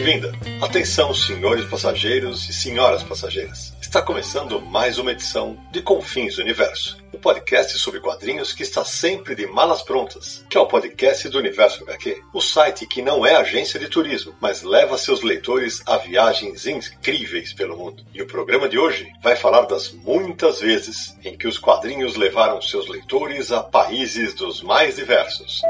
Bem-vinda. Atenção, senhores passageiros e senhoras passageiras. Está começando mais uma edição de Confins do Universo, o podcast sobre quadrinhos que está sempre de malas prontas, que é o podcast do Universo HQ, o site que não é agência de turismo, mas leva seus leitores a viagens incríveis pelo mundo. E o programa de hoje vai falar das muitas vezes em que os quadrinhos levaram seus leitores a países dos mais diversos.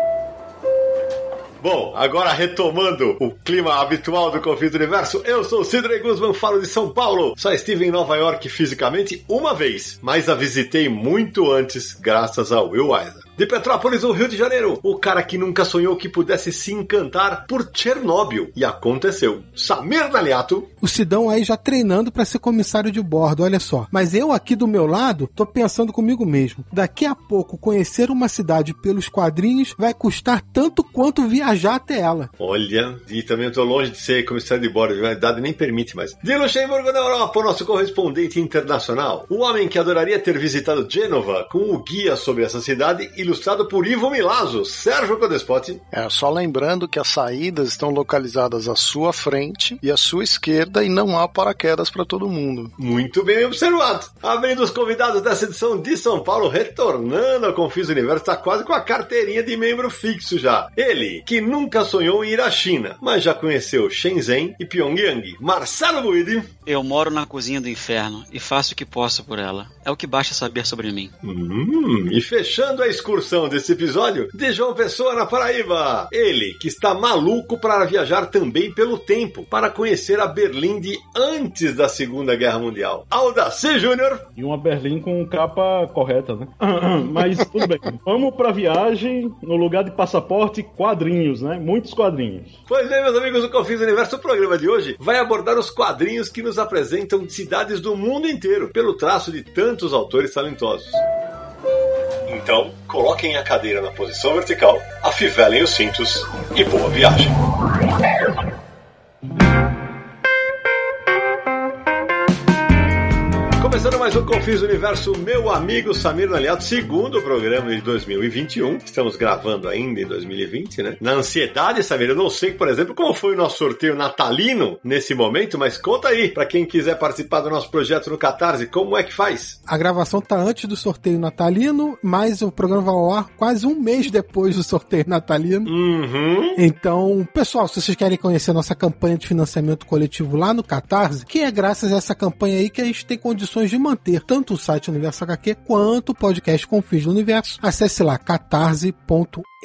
Bom, agora retomando o clima habitual do Confins Universo, eu sou Sidney Guzman, falo de São Paulo. Só estive em Nova York fisicamente uma vez, mas a visitei muito antes, graças ao Will Eisner. De Petrópolis, no Rio de Janeiro, o cara que nunca sonhou que pudesse se encantar por Chernobyl. E aconteceu. Samir Naliato. O Sidão aí já treinando para ser comissário de bordo, olha só. Mas eu aqui do meu lado, tô pensando comigo mesmo. Daqui a pouco, conhecer uma cidade pelos quadrinhos vai custar tanto quanto viajar até ela. Olha, e também eu tô longe de ser comissário de bordo, a idade nem permite mais. De Luxemburgo da Europa, o nosso correspondente internacional. O homem que adoraria ter visitado Gênova com o guia sobre essa cidade e ilustrado por Ivo Milazzo, Sérgio Codespot. É, só lembrando que as saídas estão localizadas à sua frente e à sua esquerda e não há paraquedas para todo mundo. Muito bem observado. Abrindo os convidados dessa edição de São Paulo, retornando ao Confis Universo, está quase com a carteirinha de membro fixo já. Ele, que nunca sonhou em ir à China, mas já conheceu Shenzhen e Pyongyang. Marcelo Buidi. Eu moro na cozinha do inferno e faço o que posso por ela. É o que basta saber sobre mim. Hum, e fechando a excursão desse episódio, de João Pessoa na Paraíba. Ele, que está maluco para viajar também pelo tempo, para conhecer a Berlim de antes da Segunda Guerra Mundial. Aldaci Júnior. E uma Berlim com capa correta, né? Mas tudo bem. Vamos pra viagem no lugar de passaporte, quadrinhos, né? Muitos quadrinhos. Pois bem, meus amigos do Confins Universo, o programa de hoje vai abordar os quadrinhos que nos apresentam cidades do mundo inteiro, pelo traço de tantos autores talentosos. Então, coloquem a cadeira na posição vertical, afivelem os cintos e boa viagem. Começando mais um Confis Universo, meu amigo Samir Naliato, segundo programa de 2021. Estamos gravando ainda em 2020, né? Na ansiedade, Samir, eu não sei, por exemplo, como foi o nosso sorteio natalino nesse momento, mas conta aí, para quem quiser participar do nosso projeto no Catarse, como é que faz? A gravação tá antes do sorteio natalino, mas o programa vai ao ar quase um mês depois do sorteio natalino. Uhum. Então, pessoal, se vocês querem conhecer a nossa campanha de financiamento coletivo lá no Catarse, que é graças a essa campanha aí que a gente tem condições de manter tanto o site Universo HQ quanto o podcast Confins do Universo. Acesse lá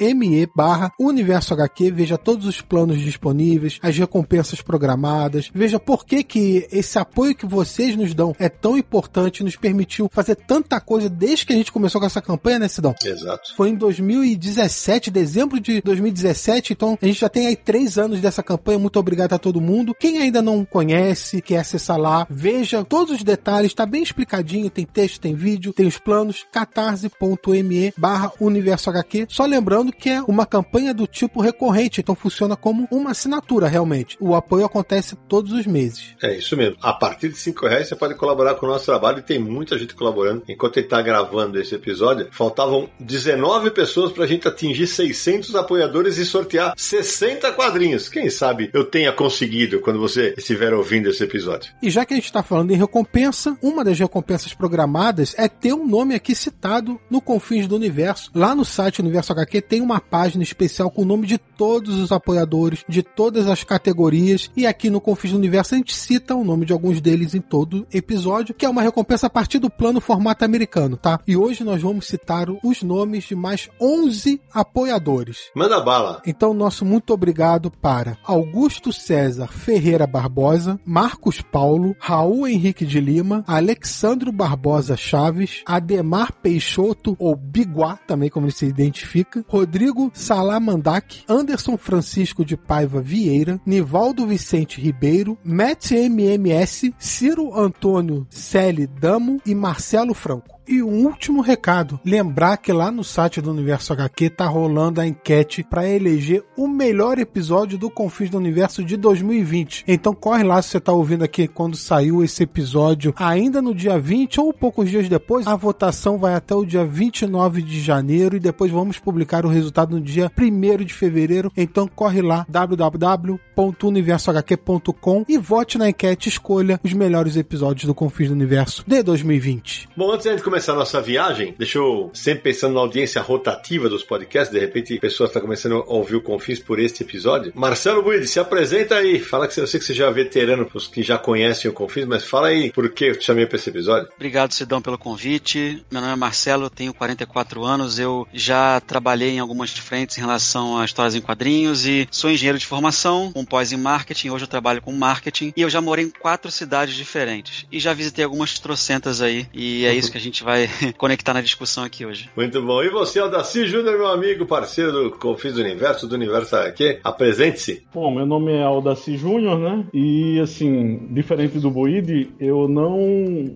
catarse.me barra Universo HQ, veja todos os planos disponíveis, as recompensas programadas, veja por que que esse apoio que vocês nos dão é tão importante nos permitiu fazer tanta coisa desde que a gente começou com essa campanha, né, Sidão? Exato. Foi em 2017, dezembro de 2017, então a gente já tem aí três anos dessa campanha. Muito obrigado a todo mundo. Quem ainda não conhece, quer acessar lá, veja todos os detalhes, tá bem explicadinho, tem texto, tem vídeo, tem os planos, catarse.me barra universo HQ. Só lembrando que é uma campanha do tipo recorrente, então funciona como uma assinatura realmente. O apoio acontece todos os meses. É isso mesmo. A partir de 5 reais você pode colaborar com o nosso trabalho e tem muita gente colaborando. Enquanto ele está gravando esse episódio, faltavam 19 pessoas para a gente atingir 600 apoiadores e sortear 60 quadrinhos. Quem sabe eu tenha conseguido quando você estiver ouvindo esse episódio. E já que a gente está falando em recompensa, uma das recompensas programadas é ter um nome aqui citado no Confins do Universo. Lá no site Universo HQ tem uma página especial com o nome de todos os apoiadores, de todas as categorias, e aqui no Confins do Universo a gente cita o nome de alguns deles em todo episódio, que é uma recompensa a partir do plano formato americano, tá? E hoje nós vamos citar os nomes de mais 11 apoiadores. Manda bala. Então, nosso muito obrigado para Augusto César Ferreira Barbosa, Marcos Paulo, Raul Henrique de Lima, Alexandre Leandro Barbosa Chaves, Ademar Peixoto, ou Biguá, também como ele se identifica, Rodrigo Salamandak, Anderson Francisco de Paiva Vieira, Nivaldo Vicente Ribeiro, Matt MMS, Ciro Antônio Celi Damo e Marcelo Franco. E um último recado: lembrar que lá no site do Universo HQ tá rolando a enquete para eleger o melhor episódio do Confins do Universo de 2020. Então corre lá se você tá ouvindo aqui quando saiu esse episódio, ainda no dia 20 ou poucos dias depois. A votação vai até o dia 29 de janeiro e depois vamos publicar o resultado no dia 1 de fevereiro. Então corre lá www.universohq.com e vote na enquete, escolha os melhores episódios do Confins do Universo de 2020. Bom, antes de começar a nossa viagem, deixa eu sempre pensando na audiência rotativa dos podcasts, de repente a pessoa está começando a ouvir o Confins por este episódio. Marcelo Buide, se apresenta aí. Fala que eu sei que você já é veterano para os que já conhecem o Confins, mas fala aí por que eu te chamei para esse episódio. Obrigado, Sidão, pelo convite. Meu nome é Marcelo, tenho 44 anos. Eu já trabalhei em algumas frentes em relação a histórias em quadrinhos e sou engenheiro de formação, com pós em marketing. Hoje eu trabalho com marketing e eu já morei em quatro cidades diferentes e já visitei algumas trocentas aí. E é isso que a gente vai conectar na discussão aqui hoje. Muito bom. E você, Aldaci Júnior, meu amigo, parceiro do Confis do Universo, do Universo aqui, apresente-se. Bom, meu nome é Aldaci Júnior, né? E assim, diferente do Boide, eu não,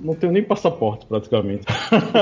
não tenho nem passaporte praticamente.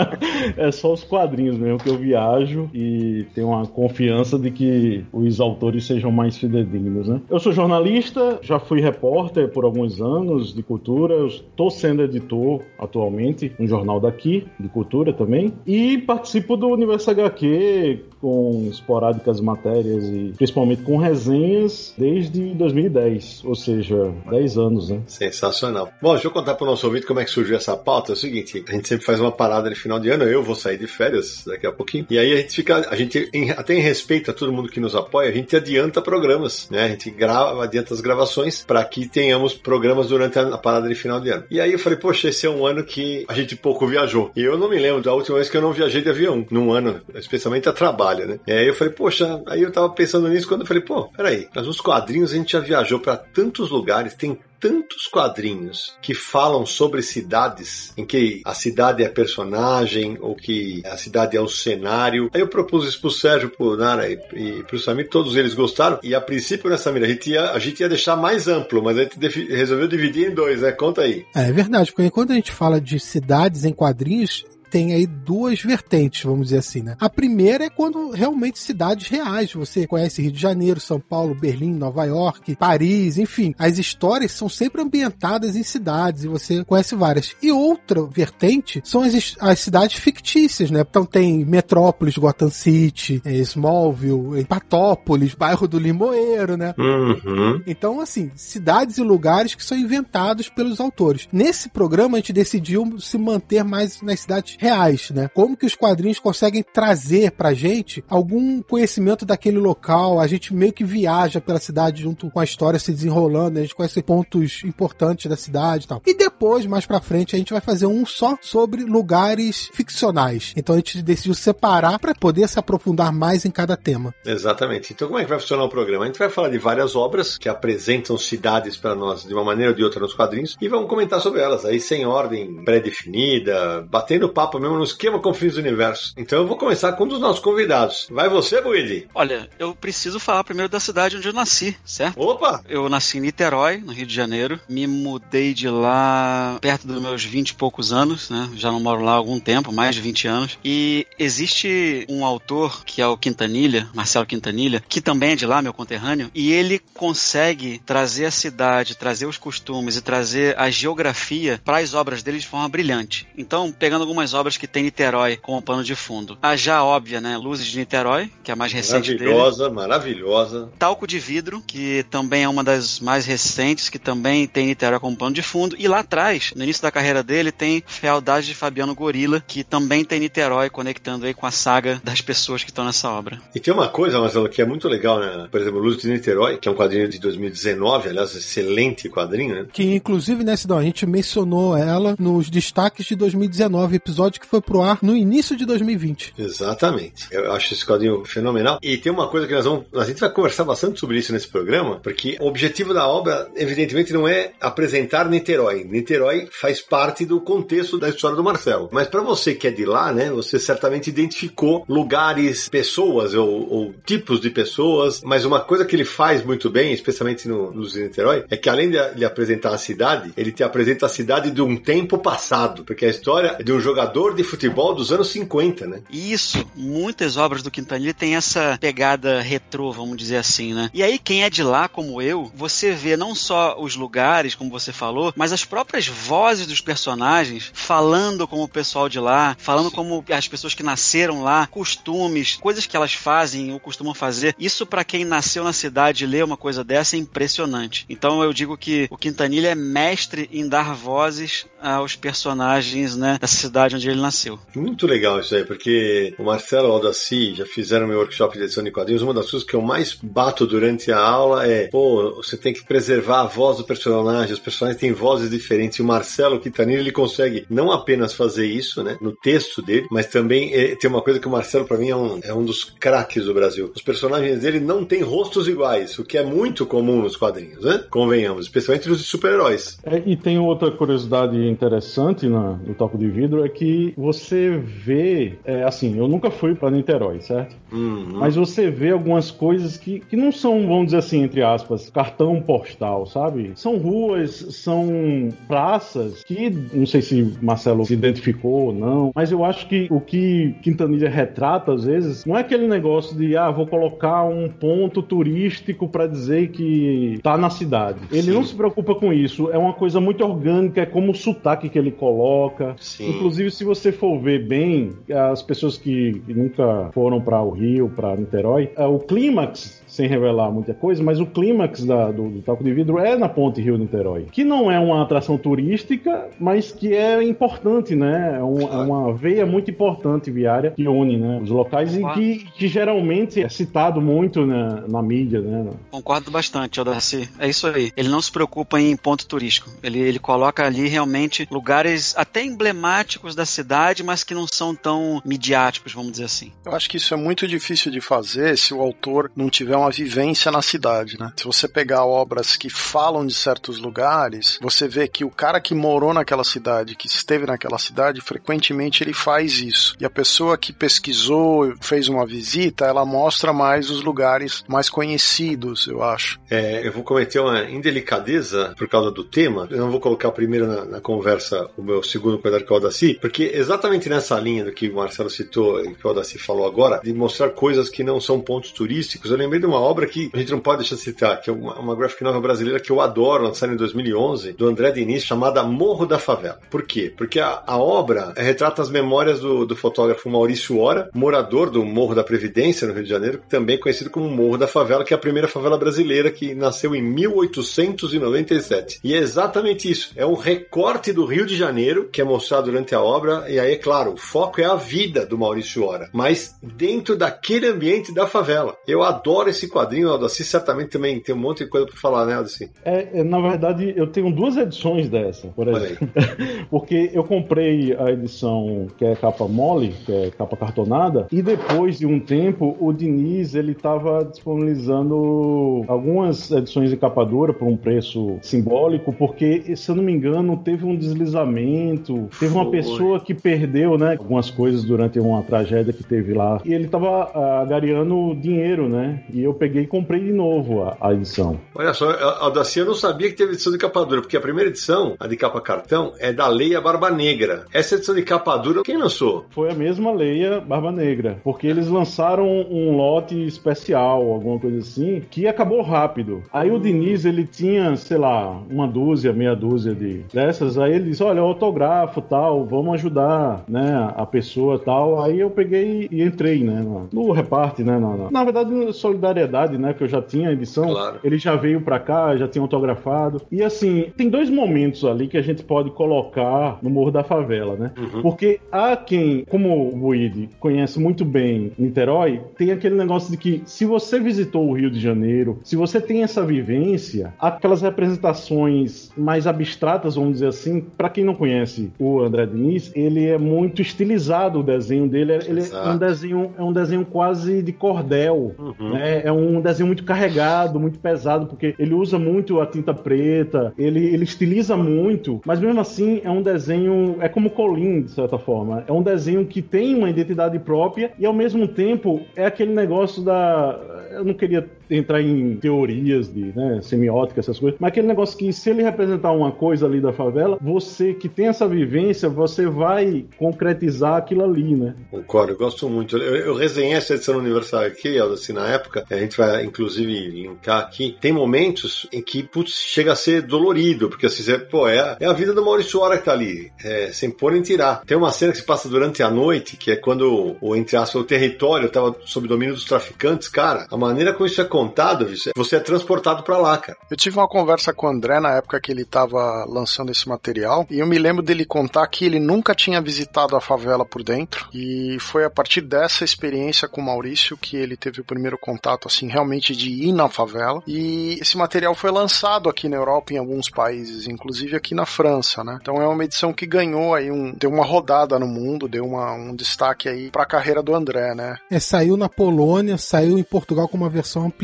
é só os quadrinhos mesmo que eu viajo e tenho uma confiança de que os autores sejam mais fidedignos, né? Eu sou jornalista, já fui repórter por alguns anos de cultura, estou sendo editor atualmente, um jornal daqui, de cultura também, e participo do Universo HQ com esporádicas matérias e principalmente com resenhas desde 2010, ou seja, 10 anos, né? Sensacional. Bom, deixa eu contar para o nosso ouvinte como é que surgiu essa pauta. É o seguinte, a gente sempre faz uma parada de final de ano, eu vou sair de férias daqui a pouquinho, e aí a gente fica, a gente, até em respeito a todo mundo que nos apoia, a gente adianta programas, né? A gente grava, adianta as gravações para que tenhamos programas durante a, a parada de final de ano. E aí eu falei, poxa, esse é um ano que a gente pouco viajou. E eu não me lembro da última vez que eu não viajei de avião, num ano, especialmente a trabalho, né? E aí eu falei, poxa, aí eu tava pensando nisso quando eu falei, pô, peraí, mas os quadrinhos a gente já viajou para tantos lugares, tem tantos quadrinhos que falam sobre cidades, em que a cidade é personagem, ou que a cidade é o cenário. Aí eu propus isso pro Sérgio, pro Nara e, e pro Samir, todos eles gostaram. E a princípio, né, Samir, a gente ia, a gente ia deixar mais amplo, mas a gente resolveu dividir em dois, né? Conta aí. É verdade, porque quando a gente fala de cidades em quadrinhos, tem aí duas vertentes, vamos dizer assim, né? A primeira é quando realmente cidades reais. Você conhece Rio de Janeiro, São Paulo, Berlim, Nova York, Paris, enfim. As histórias são sempre ambientadas em cidades e você conhece várias. E outra vertente são as, as cidades fictícias, né? Então tem Metrópolis, Gotham City, é, Smallville, Patópolis, bairro do Limoeiro, né? Uhum. Então, assim, cidades e lugares que são inventados pelos autores. Nesse programa, a gente decidiu se manter mais nas cidades reais, né? Como que os quadrinhos conseguem trazer pra gente algum conhecimento daquele local, a gente meio que viaja pela cidade junto com a história se desenrolando, a gente conhece pontos importantes da cidade e tal. E depois, mais pra frente, a gente vai fazer um só sobre lugares ficcionais. Então a gente decidiu separar para poder se aprofundar mais em cada tema. Exatamente. Então como é que vai funcionar o programa? A gente vai falar de várias obras que apresentam cidades para nós de uma maneira ou de outra nos quadrinhos e vamos comentar sobre elas aí sem ordem pré-definida, batendo papo mesmo no esquema Confins do Universo. Então eu vou começar com um dos nossos convidados. Vai você, Buidi? Olha, eu preciso falar primeiro da cidade onde eu nasci, certo? Opa! Eu nasci em Niterói, no Rio de Janeiro. Me mudei de lá perto dos meus 20 e poucos anos, né? Já não moro lá há algum tempo, mais de 20 anos. E existe um autor, que é o Quintanilha, Marcelo Quintanilha, que também é de lá, meu conterrâneo, e ele consegue trazer a cidade, trazer os costumes e trazer a geografia para as obras dele de forma brilhante. Então, pegando algumas obras que tem Niterói como pano de fundo. A já óbvia, né? Luzes de Niterói, que é a mais recente maravilhosa, dele. Maravilhosa, Talco de Vidro, que também é uma das mais recentes, que também tem Niterói como pano de fundo. E lá atrás, no início da carreira dele, tem Fealdade de Fabiano Gorila, que também tem Niterói, conectando aí com a saga das pessoas que estão nessa obra. E tem uma coisa, Marcelo, que é muito legal, né? Por exemplo, Luzes de Niterói, que é um quadrinho de 2019, aliás, excelente quadrinho, né? Que inclusive, né, Cidão, a gente mencionou ela nos destaques de 2019, episódio episódio que foi pro ar no início de 2020. Exatamente. Eu acho esse quadrinho fenomenal. E tem uma coisa que nós vamos. A gente vai conversar bastante sobre isso nesse programa, porque o objetivo da obra, evidentemente, não é apresentar Niterói. Niterói faz parte do contexto da história do Marcelo. Mas para você que é de lá, né, você certamente identificou lugares, pessoas ou, ou tipos de pessoas. Mas uma coisa que ele faz muito bem, especialmente no, nos Niterói, é que além de, de apresentar a cidade, ele te apresenta a cidade de um tempo passado, porque a história de um jogador de futebol dos anos 50, né? Isso, muitas obras do Quintanilha têm essa pegada retrô, vamos dizer assim, né? E aí quem é de lá como eu, você vê não só os lugares, como você falou, mas as próprias vozes dos personagens falando como o pessoal de lá, falando como as pessoas que nasceram lá, costumes, coisas que elas fazem ou costumam fazer. Isso para quem nasceu na cidade e lê uma coisa dessa é impressionante. Então eu digo que o Quintanilha é mestre em dar vozes aos personagens, né, da cidade onde ele nasceu. Muito legal isso aí, porque o Marcelo e o Aldaci já fizeram meu workshop de edição de quadrinhos. Uma das coisas que eu mais bato durante a aula é, pô, você tem que preservar a voz do personagem, os personagens têm vozes diferentes. E o Marcelo Quintanilha, ele consegue não apenas fazer isso, né, no texto dele, mas também é, tem uma coisa que o Marcelo, para mim, é um, é um dos craques do Brasil. Os personagens dele não têm rostos iguais, o que é muito comum nos quadrinhos, né? Convenhamos, especialmente nos super-heróis. É, e tem outra curiosidade interessante na, no Toco de Vidro, é que você vê, é, assim, eu nunca fui para Niterói, certo? Uhum. Mas você vê algumas coisas que, que não são, vamos dizer assim, entre aspas, cartão postal, sabe? São ruas, são praças que, não sei se Marcelo se identificou ou não, mas eu acho que o que Quintanilha retrata, às vezes, não é aquele negócio de, ah, vou colocar um ponto turístico para dizer que tá na cidade. Ele Sim. não se preocupa com isso, é uma coisa muito orgânica, é como o sotaque que ele coloca. Sim. Inclusive, se você for ver bem, as pessoas que nunca foram para o Rio, para Niterói, é, o clímax, sem revelar muita coisa, mas o clímax da- do, do Talco de Vidro é na Ponte Rio-Niterói, que não é uma atração turística, mas que é importante, né? É, um- é uma veia muito importante viária que une né, os locais e que, que geralmente é citado muito na, na mídia, né? Concordo bastante, Odaci. É isso aí. Ele não se preocupa em ponto turístico. Ele, ele coloca ali realmente lugares até emblemáticos da cidade, mas que não são tão midiáticos, vamos dizer assim. Eu acho que isso é muito difícil de fazer se o autor não tiver uma vivência na cidade, né? Se você pegar obras que falam de certos lugares, você vê que o cara que morou naquela cidade, que esteve naquela cidade, frequentemente ele faz isso. E a pessoa que pesquisou, fez uma visita, ela mostra mais os lugares mais conhecidos, eu acho. É, eu vou cometer uma indelicadeza por causa do tema. Eu não vou colocar primeiro na, na conversa o meu segundo quadrado que é o Audaci, porque exatamente nessa linha do que o Marcelo citou e que o Audaci falou agora, de mostrar coisas que não são pontos turísticos, eu lembrei de uma obra que a gente não pode deixar de citar, que é uma, uma graphic novel brasileira que eu adoro, lançada em 2011, do André Diniz, chamada Morro da Favela. Por quê? Porque a, a obra retrata as memórias do, do fotógrafo Maurício Ora, morador do Morro da Previdência, no Rio de Janeiro, também conhecido como Morro da Favela, que é a primeira favela brasileira que nasceu em 1897. E é exatamente isso. É um recorte do Rio de Janeiro que é mostrado durante a obra. E aí, é claro, o foco é a vida do Maurício Ora, mas dentro daquele ambiente da favela. Eu adoro esse quadrinho, Aldaci certamente também tem um monte de coisa para falar, né, Aldaci? É, é, na verdade, eu tenho duas edições dessa, por exemplo. Porque eu comprei a edição que é capa mole, que é capa cartonada, e depois de um tempo, o Diniz ele estava disponibilizando algumas edições de capa dura por um preço simbólico, porque, se eu não me engano, teve um deslizamento, teve uma Foi. pessoa que perdeu, né, algumas coisas durante uma tragédia que teve lá, e ele estava agariando dinheiro, né, e eu peguei e comprei de novo a, a edição. Olha só, Aldaci, eu não sabia que teve edição de capa dura, porque a primeira edição, a de capa cartão, é da Leia Barba Negra. Essa edição de capa dura, quem lançou? Foi a mesma Leia Barba Negra, porque eles lançaram um lote especial, alguma coisa assim, que acabou rápido. Aí o Diniz, ele tinha, sei lá, uma dúzia, meia dúzia de dessas, aí ele disse, olha, autógrafo, tal, vamos ajudar, né, a pessoa, tal. Aí eu peguei e entrei, né, no, reparte, né, na, na- na verdade, solidariedade, né, que eu já tinha a edição, Claro. ele já veio pra cá, já tinha autografado. E assim, tem dois momentos ali que a gente pode colocar no Morro da Favela, né? Porque há quem, como o Buide conhece muito bem Niterói, tem aquele negócio de que se você visitou o Rio de Janeiro, se você tem essa vivência, aquelas representações mais abstratas, vamos dizer assim, para quem não conhece o André Diniz, ele é muito estilizado o desenho dele. Ele é um desenho, é um desenho quase de cordel. Uhum. Né? É um desenho muito carregado, muito pesado, porque ele usa muito a tinta preta, ele, ele estiliza muito, mas mesmo assim é um desenho. É como Colin, de certa forma. É um desenho que tem uma identidade própria e ao mesmo tempo é aquele negócio da. Eu não queria entrar em teorias de né, semiótica, essas coisas, mas aquele negócio que se ele representar uma coisa ali da favela, você que tem essa vivência, você vai concretizar aquilo ali, né? Concordo, eu gosto muito. Eu, eu resenhei essa edição universal aqui, assim, na época, a gente vai inclusive linkar aqui, tem momentos em que, putz, chega a ser dolorido, porque assim, você, pô, é é a vida do Maurício Hora que tá ali, é, sem pôr nem tirar. Tem uma cena que se passa durante a noite, que é quando o, entre aspas, o território estava sob domínio dos traficantes, cara, a maneira como isso é contado, você é transportado para lá, cara. Eu tive uma conversa com o André na época que ele estava lançando esse material, e eu me lembro dele contar que ele nunca tinha visitado a favela por dentro, e foi a partir dessa experiência com o Maurício que ele teve o primeiro contato, assim, realmente de ir na favela, e esse material foi lançado aqui na Europa em alguns países, inclusive aqui na França, né? Então é uma edição que ganhou aí um, deu uma rodada no mundo, deu uma, um destaque aí para a carreira do André, né? É, saiu na Polônia, saiu em Portugal com uma versão ampliada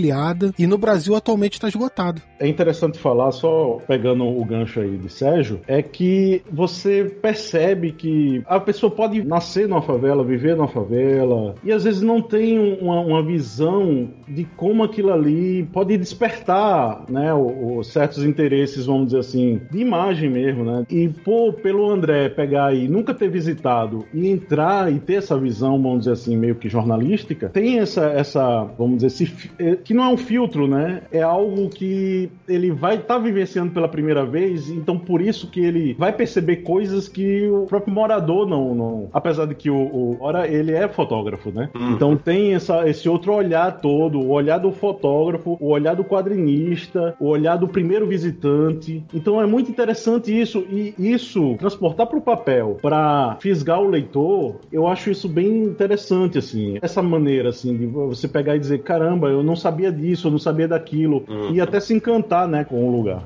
e no Brasil atualmente está esgotado. É interessante falar, só pegando o gancho aí de Sérgio, é que você percebe que a pessoa pode nascer numa favela, viver numa favela, e às vezes não tem uma, uma visão de como aquilo ali pode despertar, né, o, o, certos interesses, vamos dizer assim, de imagem mesmo, né? E pô, pelo André pegar e nunca ter visitado e entrar e ter essa visão, vamos dizer assim, meio que jornalística, tem essa, essa vamos dizer, esse, é, que não é um filtro, né? É algo que ele vai estar tá vivenciando pela primeira vez, então por isso que ele vai perceber coisas que o próprio morador não, não apesar de que o, o ora ele é fotógrafo, né? Uhum. Então tem essa, esse outro olhar todo, o olhar do fotógrafo, o olhar do quadrinista, o olhar do primeiro visitante. Então é muito interessante isso e isso transportar para o papel, para fisgar o leitor, eu acho isso bem interessante assim. Essa maneira assim de você pegar e dizer, caramba, eu não sabia disso, eu não sabia daquilo uhum. e até se encantar, né, com o lugar.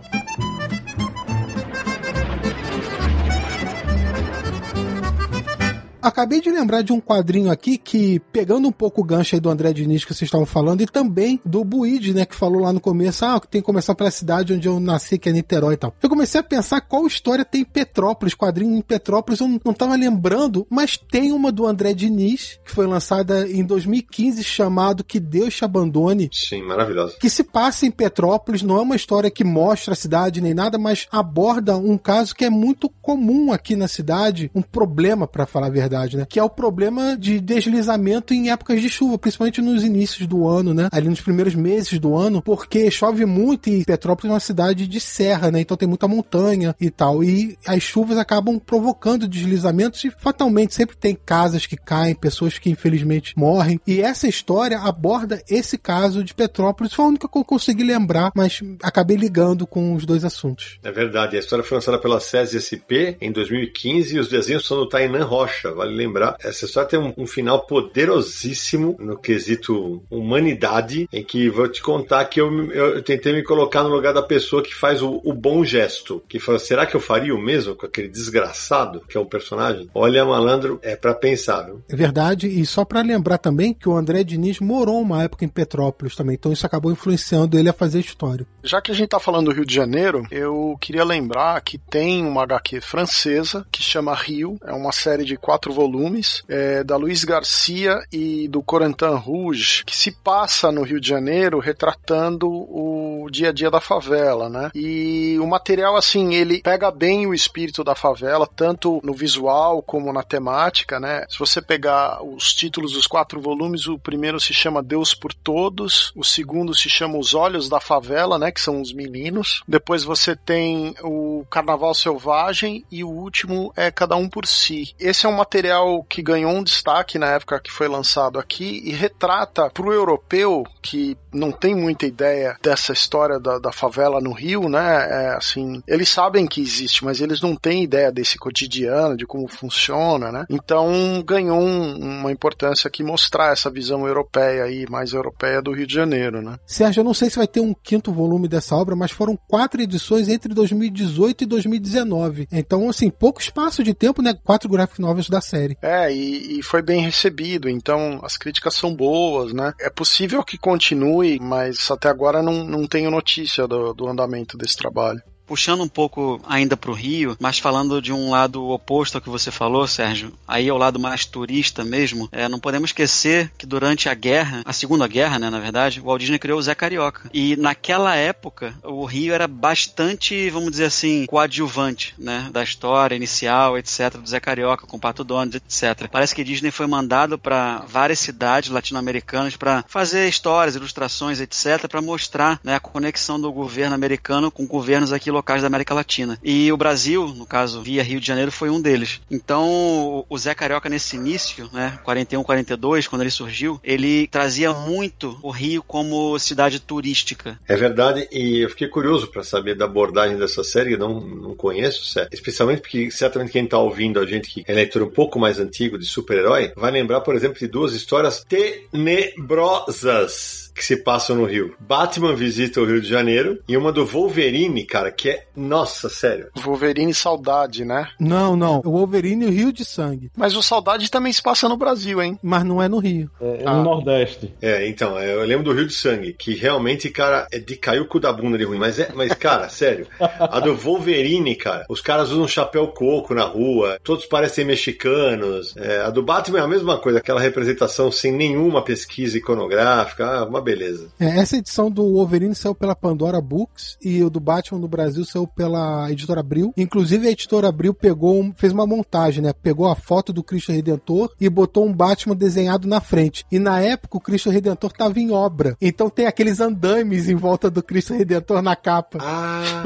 Acabei de lembrar de um quadrinho aqui que, pegando um pouco o gancho aí do André Diniz que vocês estavam falando, e também do Buide, né, que falou lá no começo, ah, tem que começar pela cidade onde eu nasci, que é Niterói e tal. Eu comecei a pensar qual história tem Petrópolis, quadrinho em Petrópolis, eu não tava lembrando, mas tem uma do André Diniz, que foi lançada em 2015, chamado Que Deus Te Abandone. Sim, maravilhosa. Que se passa em Petrópolis, não é uma história que mostra a cidade nem nada, mas aborda um caso que é muito comum aqui na cidade, um problema, para falar a verdade verdade, né? Que é o problema de deslizamento em épocas de chuva, principalmente nos inícios do ano, né? Ali nos primeiros meses do ano, porque chove muito e Petrópolis é uma cidade de serra, né? Então tem muita montanha e tal. E as chuvas acabam provocando deslizamentos e fatalmente sempre tem casas que caem, pessoas que infelizmente morrem. E essa história aborda esse caso de Petrópolis. Foi a única que eu consegui lembrar, mas acabei ligando com os dois assuntos. É verdade. A história foi lançada pela SESI SP em 2015 e os desenhos são do Tainan Rocha vale lembrar. Essa história tem um, um, final poderosíssimo no quesito humanidade, em que vou te contar que eu, eu, tentei me colocar no lugar da pessoa que faz o, o, bom gesto, que fala, será que eu faria o mesmo com aquele desgraçado que é o personagem? Olha, malandro, é para pensar, viu? É verdade, e só para lembrar também que o André Diniz morou uma época em Petrópolis também, então isso acabou influenciando ele a fazer história. Já que a gente tá falando do Rio de Janeiro, eu queria lembrar que tem uma HQ francesa que chama Rio, é uma série de quatro volumes, é, da Luiz Garcia e do Corentin Rouge, que se passa no Rio de Janeiro retratando o dia a dia da favela, né? E o material, assim, ele pega bem o espírito da favela, tanto no visual como na temática, né? Se você pegar os títulos dos quatro volumes, o primeiro se chama Deus por Todos, o segundo se chama Os Olhos da Favela, né? Que são os meninos. Depois você tem o Carnaval Selvagem e o último é Cada Um por Si. Esse é um material material que ganhou um destaque na época que foi lançado aqui e retrata para o europeu que não tem muita ideia dessa história da, da favela no Rio, né? É, assim, eles sabem que existe, mas eles não têm ideia desse cotidiano, de como funciona, né? Então ganhou um, uma importância aqui mostrar essa visão europeia aí, mais europeia do Rio de Janeiro, né? Sérgio, eu não sei se vai ter um quinto volume dessa obra, mas foram quatro edições entre 2018 e 2019. Então, assim, pouco espaço de tempo, né? Quatro graphic novels da série. É, e, e foi bem recebido, então as críticas são boas, né? É possível que continue, mas até agora não, não tenho notícia do, do andamento desse trabalho puxando um pouco ainda para o Rio, mas falando de um lado oposto ao que você falou, Sérgio, aí é o lado mais turista mesmo, é, não podemos esquecer que durante a guerra, a Segunda Guerra, né, na verdade, o Walt Disney criou o Zé Carioca. E naquela época, o Rio era bastante, vamos dizer assim, coadjuvante, né, da história inicial, etc, do Zé Carioca, com Pato Donald, etc. Parece que Disney foi mandado para várias cidades latino-americanas para fazer histórias, ilustrações, etc, para mostrar né, a conexão do governo americano com governos aqui locais da América Latina. E o Brasil, no caso, via Rio de Janeiro, foi um deles. Então, o Zé Carioca, nesse início, né, 41, 42, quando ele surgiu, ele trazia muito o Rio como cidade turística. É verdade, e eu fiquei curioso para saber da abordagem dessa série, não, não conheço, especialmente porque certamente quem está ouvindo a gente que é leitor um pouco mais antigo de super-herói, vai lembrar, por exemplo, de duas histórias tenebrosas que se passam no Rio. Batman visita o Rio de Janeiro e uma do Wolverine, cara, que é. Nossa, sério. Wolverine Saudade, né? Não, não. O Wolverine e o Rio de Sangue. Mas o Saudade também se passa no Brasil, hein? Mas não é no Rio. É, é ah. no Nordeste. É, então, é, eu lembro do Rio de Sangue, que realmente, cara, é de cair o cu da bunda de ruim. Mas, é, mas cara, sério. A do Wolverine, cara, os caras usam chapéu coco na rua, todos parecem mexicanos. É, a do Batman é a mesma coisa, aquela representação sem nenhuma pesquisa iconográfica. Ah, uma beleza. É, essa edição do Wolverine saiu pela Pandora Books e o do Batman no Brasil saiu pela editora Abril. Inclusive a editora Abril pegou, fez uma montagem, né? Pegou a foto do Cristo Redentor e botou um Batman desenhado na frente. E na época o Cristo Redentor estava em obra. Então tem aqueles andames em volta do Cristo Redentor na capa. Ah,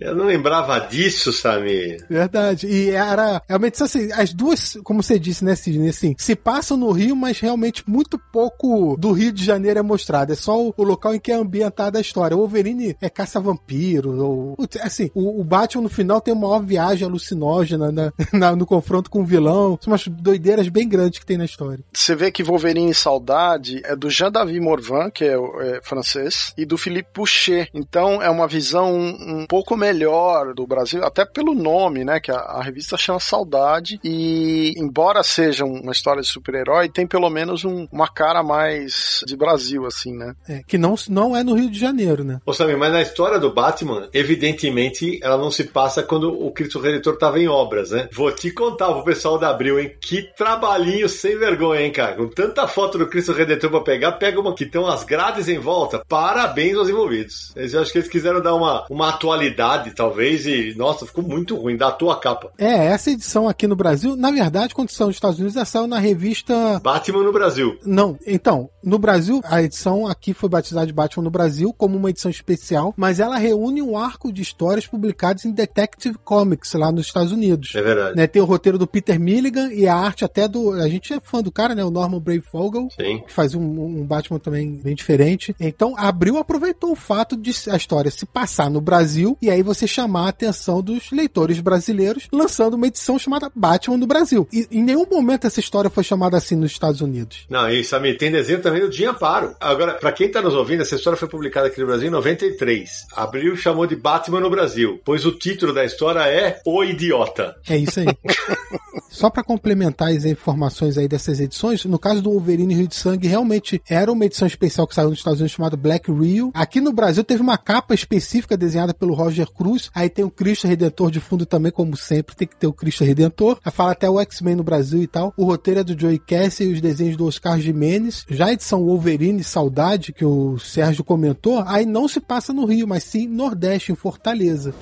eu não lembrava disso, Samir. Verdade. E era realmente assim, as duas, como você disse, né, Sidney, assim, se passam no Rio, mas realmente muito pouco do Rio de Janeiro é mostrado. É só o, o local em que é ambientada a história. O Wolverine é caça-vampiro. Ou, assim, o, o, Batman no final tem uma maior viagem alucinógena na, na, no confronto com o vilão. São umas doideiras bem grandes que tem na história. Você vê que Wolverine Saudade é do Jean-David Morvan, que é, é, francês, e do Philippe Pouchet. Então é uma visão um, um pouco melhor do Brasil, até pelo nome, né? Que a, a revista chama Saudade. E embora seja uma história de super-herói, tem pelo menos um, uma cara mais de Brasil Brasil, assim, né? É, que não, não é no Rio de Janeiro, né? Ô, Samir, mas na história do Batman, evidentemente, ela não se passa quando o Cristo Redentor tava em obras, né? Vou te contar pro pessoal da Abril, hein? Que trabalhinho sem vergonha, hein, cara? Com tanta foto do Cristo Redentor pra pegar, pega uma que tem umas grades em volta. Parabéns aos envolvidos. Eu acho que eles quiseram dar uma, uma atualidade, talvez, e, nossa, ficou muito ruim, da tua capa. É, essa edição aqui no Brasil, na verdade, quando saiu nos Estados Unidos, ela saiu na revista... Batman no Brasil. Não, então, no Brasil, a edição aqui foi batizada de Batman no Brasil como uma edição especial, mas ela reúne um arco de histórias publicadas em Detective Comics lá nos Estados Unidos. É verdade. Né, tem o roteiro do Peter Milligan e a arte até do. A gente é fã do cara, né? O Norman Brave-Fogel, que faz um, um, Batman também bem diferente. Então, Abril aproveitou o fato de a história se passar no Brasil e aí você chamar a atenção dos leitores brasileiros, lançando uma edição chamada Batman no Brasil. E em nenhum momento essa história foi chamada assim nos Estados Unidos. Não, e Samir, tem desenho também do Dia Paro. Agora, para quem está nos ouvindo, essa história foi publicada aqui no Brasil em 93. Abril chamou de Batman no Brasil, pois o título da história é O Idiota. É isso aí. Só para complementar as informações aí dessas edições, no caso do Wolverine Rio de Sangue, realmente era uma edição especial que saiu nos Estados Unidos chamada Black Rio. Aqui no Brasil teve uma capa específica desenhada pelo Roger Cruz. Aí tem o Cristo Redentor de fundo também, como sempre, tem que ter o Cristo Redentor. Aí fala até o X-Men no Brasil e tal. O roteiro é do Joey Cassie e os desenhos do Oscar Jimenez. Já a edição Wolverine Saudade que o Sérgio comentou, aí não se passa no Rio, mas sim Nordeste, em Fortaleza.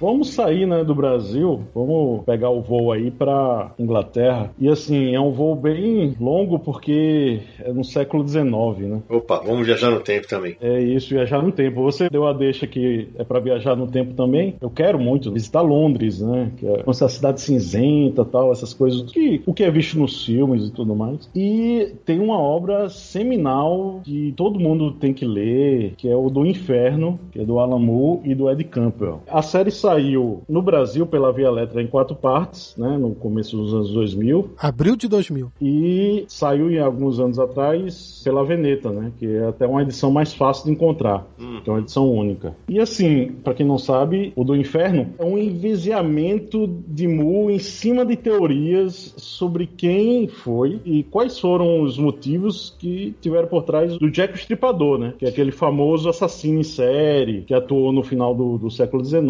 Vamos sair, né, do Brasil, vamos pegar o voo aí para Inglaterra. E assim, é um voo bem longo porque é no século XIX, né? Opa, vamos viajar no tempo também. É isso, viajar no tempo. Você deu a deixa que é para viajar no tempo também. Eu quero muito visitar Londres, né? Que é essa cidade cinzenta, tal, essas coisas que o que é visto nos filmes e tudo mais. E tem uma obra seminal que todo mundo tem que ler, que é o do Inferno, que é do Alan Moore e do Ed Campbell. A série saiu no Brasil pela Via Letra em quatro partes, né? No começo dos anos 2000. Abril de 2000. E saiu em alguns anos atrás pela Veneta, né? Que é até uma edição mais fácil de encontrar, Hum. que é uma edição única. E assim, pra quem não sabe, o do Inferno é um envesiamento de Mu em cima de teorias sobre quem foi e quais foram os motivos que tiveram por trás do Jack o Estripador, né? Que é aquele famoso assassino em série que atuou no final do, do século XIX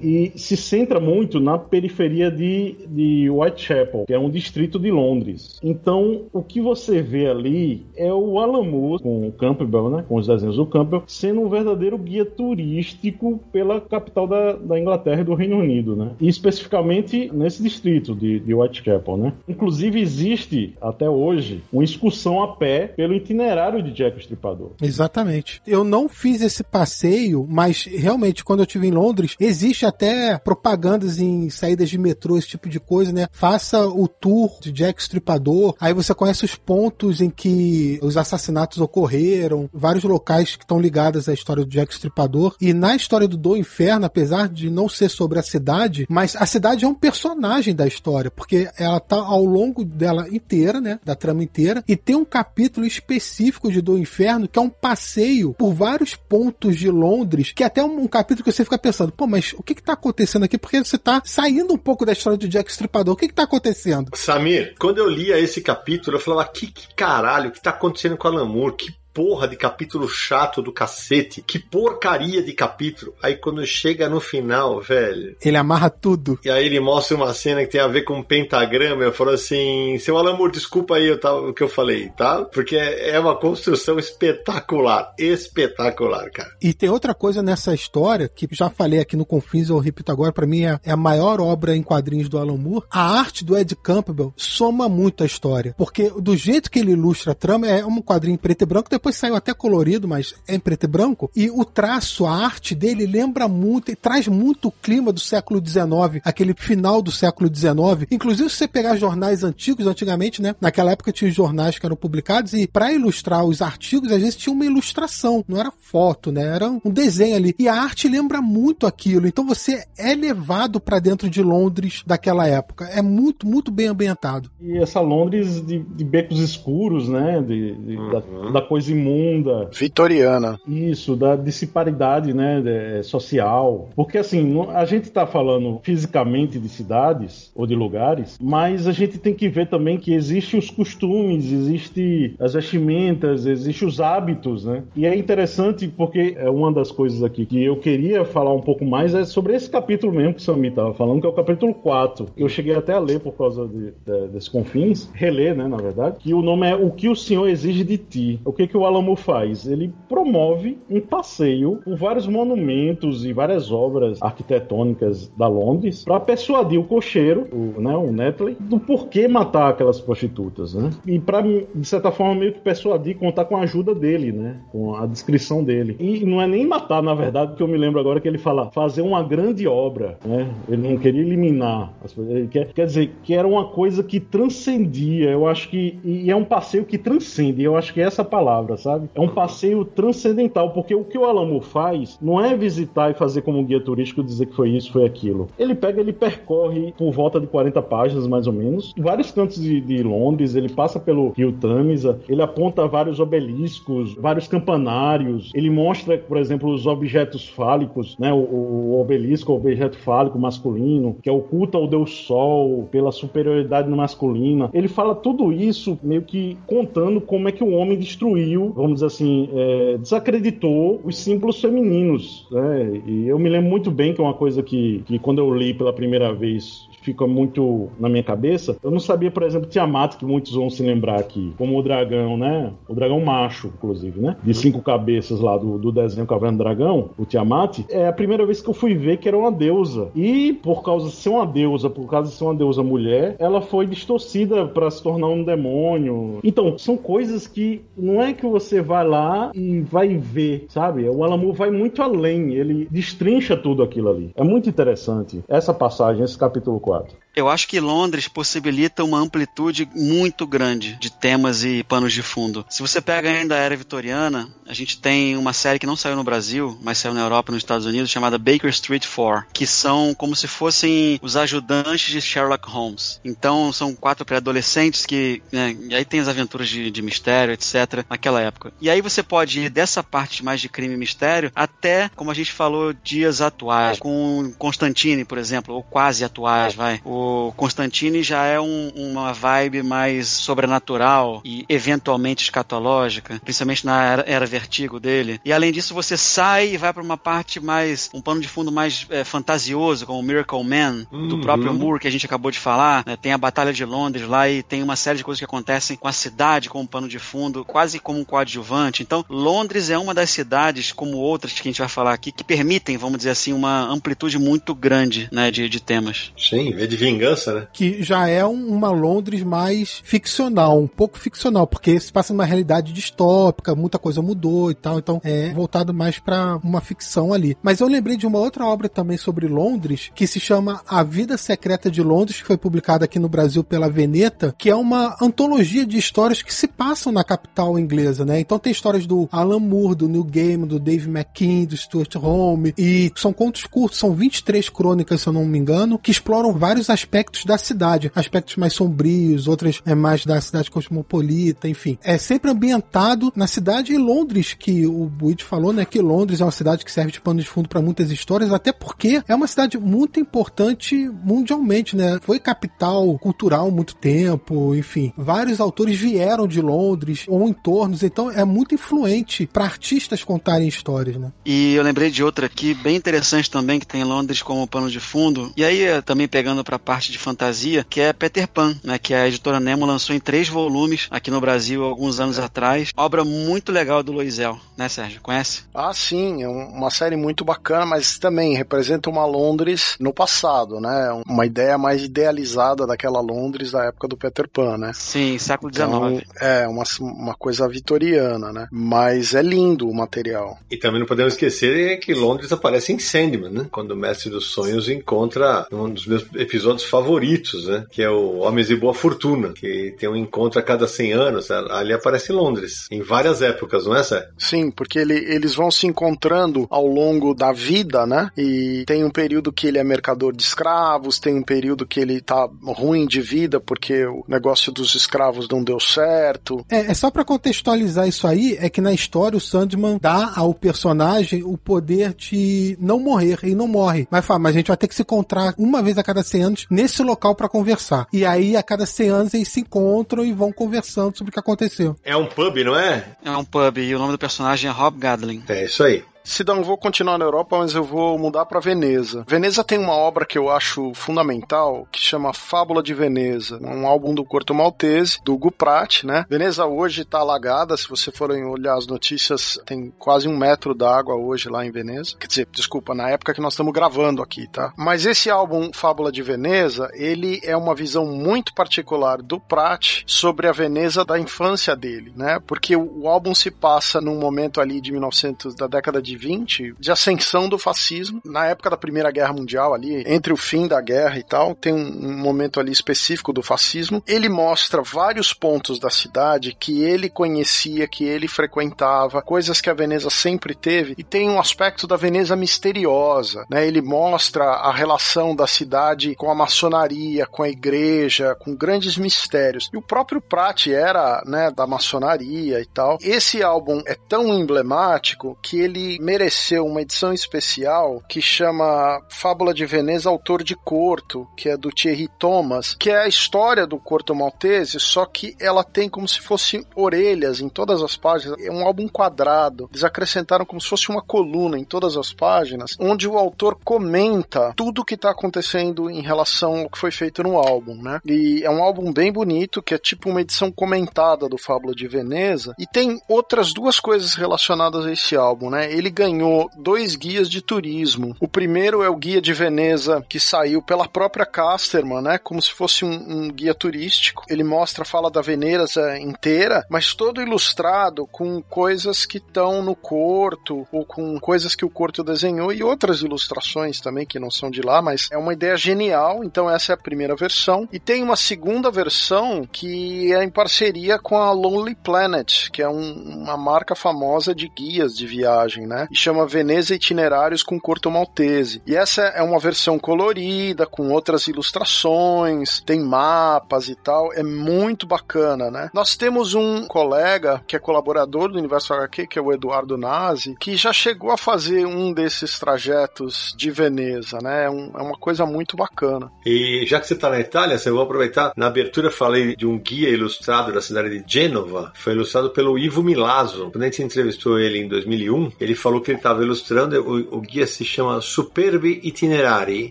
e se centra muito na periferia de, de Whitechapel, que é um distrito de Londres. Então, o que você vê ali é o Alan Moore com o Campbell, né? Com os desenhos do Campbell, sendo um verdadeiro guia turístico pela capital da, da Inglaterra e do Reino Unido, né? E especificamente nesse distrito de, de Whitechapel, né? Inclusive existe até hoje uma excursão a pé pelo itinerário de Jack o Estripador. Exatamente. Eu não fiz esse passeio, mas realmente, quando eu estive em Londres, existe até propagandas em saídas de metrô, esse tipo de coisa, né? Faça o tour de Jack Stripador, aí você conhece os pontos em que os assassinatos ocorreram, vários locais que estão ligados à história do Jack Stripador. E na história do Do Inferno, apesar de não ser sobre a cidade, mas a cidade é um personagem da história, porque ela tá ao longo dela inteira, né? Da trama inteira, e tem um capítulo específico de Do Inferno que é um passeio por vários pontos de Londres, que é até um, um capítulo que você fica pensando, pô, mas o que que tá acontecendo aqui? Porque você tá saindo um pouco da história do Jack Stripador. O que que tá acontecendo? Samir, quando eu lia esse capítulo, eu falava, que, que caralho, o que tá acontecendo com Alan Moore? Que porra de capítulo chato do cacete. Que porcaria de capítulo. Aí quando chega no final, velho. Ele amarra tudo. E aí ele mostra uma cena que tem a ver com um pentagrama. Eu falo assim, seu Alan Moore, desculpa aí eu tava, o que eu falei, tá? Porque é uma construção espetacular. Espetacular, cara. E tem outra coisa nessa história, que já falei aqui no Confins, eu repito agora, pra mim é, é a maior obra em quadrinhos do Alan Moore. A arte do Ed Campbell soma muito a história. Porque do jeito que ele ilustra a trama, é um quadrinho preto e branco, depois saiu até colorido, mas é em preto e branco. E o traço, a arte dele lembra muito, e traz muito o clima do século XIX, aquele final do século XIX. Inclusive, se você pegar jornais antigos, antigamente, né? Naquela época tinha os jornais que eram publicados, e para ilustrar os artigos, às vezes tinha uma ilustração, não era foto, né? Era um desenho ali. E a arte lembra muito aquilo. Então você é levado para dentro de Londres daquela época. É muito, muito bem ambientado. E essa Londres de, de becos escuros, né? De, de- da, da coisa imunda. Vitoriana. Isso, da disparidade né, de- social. Porque assim, a gente está falando fisicamente de cidades ou de lugares, mas a gente tem que ver também que existem os costumes, existe as vestimentas, existem os hábitos, né? E é interessante porque é uma das coisas aqui que eu queria falar um pouco mais é sobre esse capítulo mesmo que o Samir estava falando, que é o capítulo 4. Eu cheguei até a ler por causa de, de- desses confins, reler, né, na verdade, que o nome é O que o Senhor exige de ti. O que que o Alamo faz? Ele promove um passeio por vários monumentos e várias obras arquitetônicas da Londres para persuadir o cocheiro, o, né, o Netley, do porquê matar aquelas prostitutas, né? E para de certa forma meio que persuadir, contar com a ajuda dele, né? Com a descrição dele. E não é nem matar, na verdade, porque eu me lembro agora que ele fala fazer uma grande obra, né? Ele não queria eliminar as quer, quer dizer que era uma coisa que transcendia. Eu acho que e é um passeio que transcende. Eu acho que é essa a palavra, sabe? É um passeio transcendental, porque o que o Alamo faz não é visitar e fazer como guia turístico dizer que foi isso, foi aquilo. Ele pega, ele percorre por volta de 40 páginas, mais ou menos, vários cantos de, de Londres, ele passa pelo rio Tâmisa, ele aponta vários obeliscos, vários campanários, ele mostra, por exemplo, os objetos fálicos, né? O, o obelisco, o objeto fálico masculino, que é oculta o Deus Sol pela superioridade masculina. Ele fala tudo isso meio que contando como é que o homem destruiu vamos dizer assim, é, desacreditou os símbolos femininos. Né? E eu me lembro muito bem que é uma coisa que, que quando eu li pela primeira vez fica muito na minha cabeça. Eu não sabia, por exemplo, Tiamat, que muitos vão se lembrar aqui, como o dragão, né? O dragão macho, inclusive, né? De cinco cabeças lá do, do desenho Caverna do Dragão, o Tiamat. É a primeira vez que eu fui ver que era uma deusa. E por causa de ser uma deusa, por causa de ser uma deusa mulher, ela foi distorcida para se tornar um demônio. Então, são coisas que não é que você vai lá e vai ver, sabe? O Alamu vai muito além, ele destrincha tudo aquilo ali. É muito interessante essa passagem, esse capítulo 4 lado. Eu acho que Londres possibilita uma amplitude muito grande de temas e panos de fundo. Se você pega ainda a era vitoriana, a gente tem uma série que não saiu no Brasil, mas saiu na Europa e nos Estados Unidos, chamada Baker Street 4, que são como se fossem os ajudantes de Sherlock Holmes. Então são quatro pré-adolescentes que. Né, e aí tem as aventuras de, de mistério, etc., naquela época. E aí você pode ir dessa parte mais de crime e mistério até, como a gente falou, dias atuais, com Constantine, por exemplo, ou quase atuais, vai. O o Constantine já é um, uma vibe mais sobrenatural e eventualmente escatológica, principalmente na era, era, Vertigo dele. E além disso, você sai e vai para uma parte mais, um pano de fundo mais é, fantasioso, como Miracle Man, uhum. do próprio Moore, que a gente acabou de falar. Né? Tem a Batalha de Londres lá e tem uma série de coisas que acontecem com a cidade como pano de fundo, quase como um coadjuvante. Então, Londres é uma das cidades, como outras que a gente vai falar aqui, que permitem, vamos dizer assim, uma amplitude muito grande né, de, de temas. Sim, é de vingança, né? Que já é um, uma Londres mais ficcional, um pouco ficcional, porque se passa numa realidade distópica, muita coisa mudou e tal, então é voltado mais para uma ficção ali. Mas eu lembrei de uma outra obra também sobre Londres, que se chama A Vida Secreta de Londres, que foi publicada aqui no Brasil pela Veneta, que é uma antologia de histórias que se passam na capital inglesa, né? Então tem histórias do Alan Moore, do Neil Gaiman, do Dave McKean, do Stuart Home, e são contos curtos, são 23 crônicas, se eu não me engano, que exploram vários aspectos da cidade, aspectos mais sombrios, outras é mais da cidade cosmopolita, enfim. É sempre ambientado na cidade de Londres, que o Buit falou, né, que Londres é uma cidade que serve de pano de fundo para muitas histórias, até porque é uma cidade muito importante mundialmente, né? Foi capital cultural muito tempo, enfim. Vários autores vieram de Londres ou entornos, então é muito influente para artistas contarem histórias, né? E eu lembrei de outra aqui bem interessante também que tem Londres como pano de fundo. E aí também pegando para parte de fantasia, que é Peter Pan, né, que a editora Nemo lançou em três volumes aqui no Brasil alguns anos atrás. Obra muito legal do Loisel, né, Sérgio? Conhece? Ah, sim, é uma série muito bacana, mas também representa uma Londres no passado, né? Uma ideia mais idealizada daquela Londres da época do Peter Pan, né? Sim, século XIX. Então, é, uma, uma coisa vitoriana, né? Mas é lindo o material. E também não podemos esquecer que Londres aparece em Sandman, né? Quando o Mestre dos Sonhos encontra um dos meus episódios favoritos, né? Que é o Homens de Boa Fortuna, que tem um encontro a cada 100 anos. Ali aparece Londres, em várias épocas, não é, Sé? Sim, porque ele, eles vão se encontrando ao longo da vida, né? E tem um período que ele é mercador de escravos, tem um período que ele tá ruim de vida porque o negócio dos escravos não deu certo. É, é só para contextualizar isso aí, é que na história o Sandman dá ao personagem o poder de não morrer, e não morre. Mas fala, mas a gente vai ter que se encontrar uma vez a cada 100 anos nesse local para conversar. E aí, a cada 100 anos, eles se encontram e vão conversando sobre o que aconteceu. É um pub, não é? É um pub, e o nome do personagem é Rob Gadlin. É isso aí. Sidão, vou continuar na Europa, mas eu vou mudar para Veneza. Veneza tem uma obra que eu acho fundamental, que chama Fábula de Veneza, um álbum do Corto Maltese, do Hugo Pratt, né? Veneza hoje tá alagada, se você forem olhar as notícias, tem quase um metro d'água hoje lá em Veneza. Quer dizer, desculpa, na época que nós estamos gravando aqui, tá? Mas esse álbum Fábula de Veneza, ele é uma visão muito particular do Pratt sobre a Veneza da infância dele, né? Porque o álbum se passa num momento ali de 1900, da década de 20 de ascensão do fascismo. Na época da Primeira Guerra Mundial, ali, entre o fim da guerra e tal, tem um, momento ali específico do fascismo. Ele mostra vários pontos da cidade que ele conhecia, que ele frequentava, coisas que a Veneza sempre teve, e tem um aspecto da Veneza misteriosa, né? Ele mostra a relação da cidade com a maçonaria, com a igreja, com grandes mistérios. E o próprio Prat era, né, da maçonaria e tal. Esse álbum é tão emblemático que ele mereceu uma edição especial que chama Fábula de Veneza, Autor de Corto, que é do Thierry Thomas, que é a história do Corto Maltese, só que ela tem como se fosse orelhas em todas as páginas. É um álbum quadrado. Eles acrescentaram como se fosse uma coluna em todas as páginas, onde o autor comenta tudo o que está acontecendo em relação ao que foi feito no álbum, né? E é um álbum bem bonito, que é tipo uma edição comentada do Fábula de Veneza, e tem outras duas coisas relacionadas a esse álbum, né? Ele ganhou dois guias de turismo. O primeiro é o Guia de Veneza, que saiu pela própria Casterman, né? Como se fosse um, um guia turístico. Ele mostra, fala da Veneza inteira, mas todo ilustrado com coisas que estão no Corto, ou com coisas que o Corto desenhou, e outras ilustrações também, que não são de lá, mas é uma ideia genial. Então, essa é a primeira versão. E tem uma segunda versão que é em parceria com a Lonely Planet, que é um, uma marca famosa de guias de viagem, né? E chama Veneza Itinerários com Corto Maltese. E essa é uma versão colorida, com outras ilustrações, tem mapas e tal. É muito bacana, né? Nós temos um colega que é colaborador do Universo HQ, que é o Eduardo Nazi, que já chegou a fazer um desses trajetos de Veneza, né? É, um, é uma coisa muito bacana. E já que você está na Itália, você vai aproveitar. Na abertura falei de um guia ilustrado da cidade de Gênova. Foi ilustrado pelo Ivo Milazzo. Quando a gente entrevistou ele em 2001, ele falou que ele estava ilustrando. O, o, guia se chama Superbi Itinerari,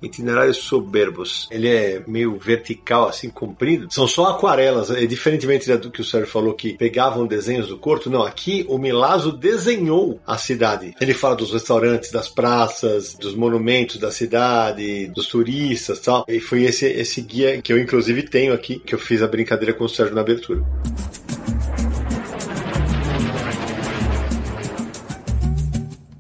Itinerários Soberbos. Ele é meio vertical, assim, comprido. São só aquarelas. É diferentemente do que o Sérgio falou, que pegavam desenhos do Corto. Não, aqui o Milazzo desenhou a cidade. Ele fala dos restaurantes, das praças, dos monumentos da cidade, dos turistas tal. E foi esse, esse guia que eu, inclusive, tenho aqui, que eu fiz a brincadeira com o Sérgio na abertura.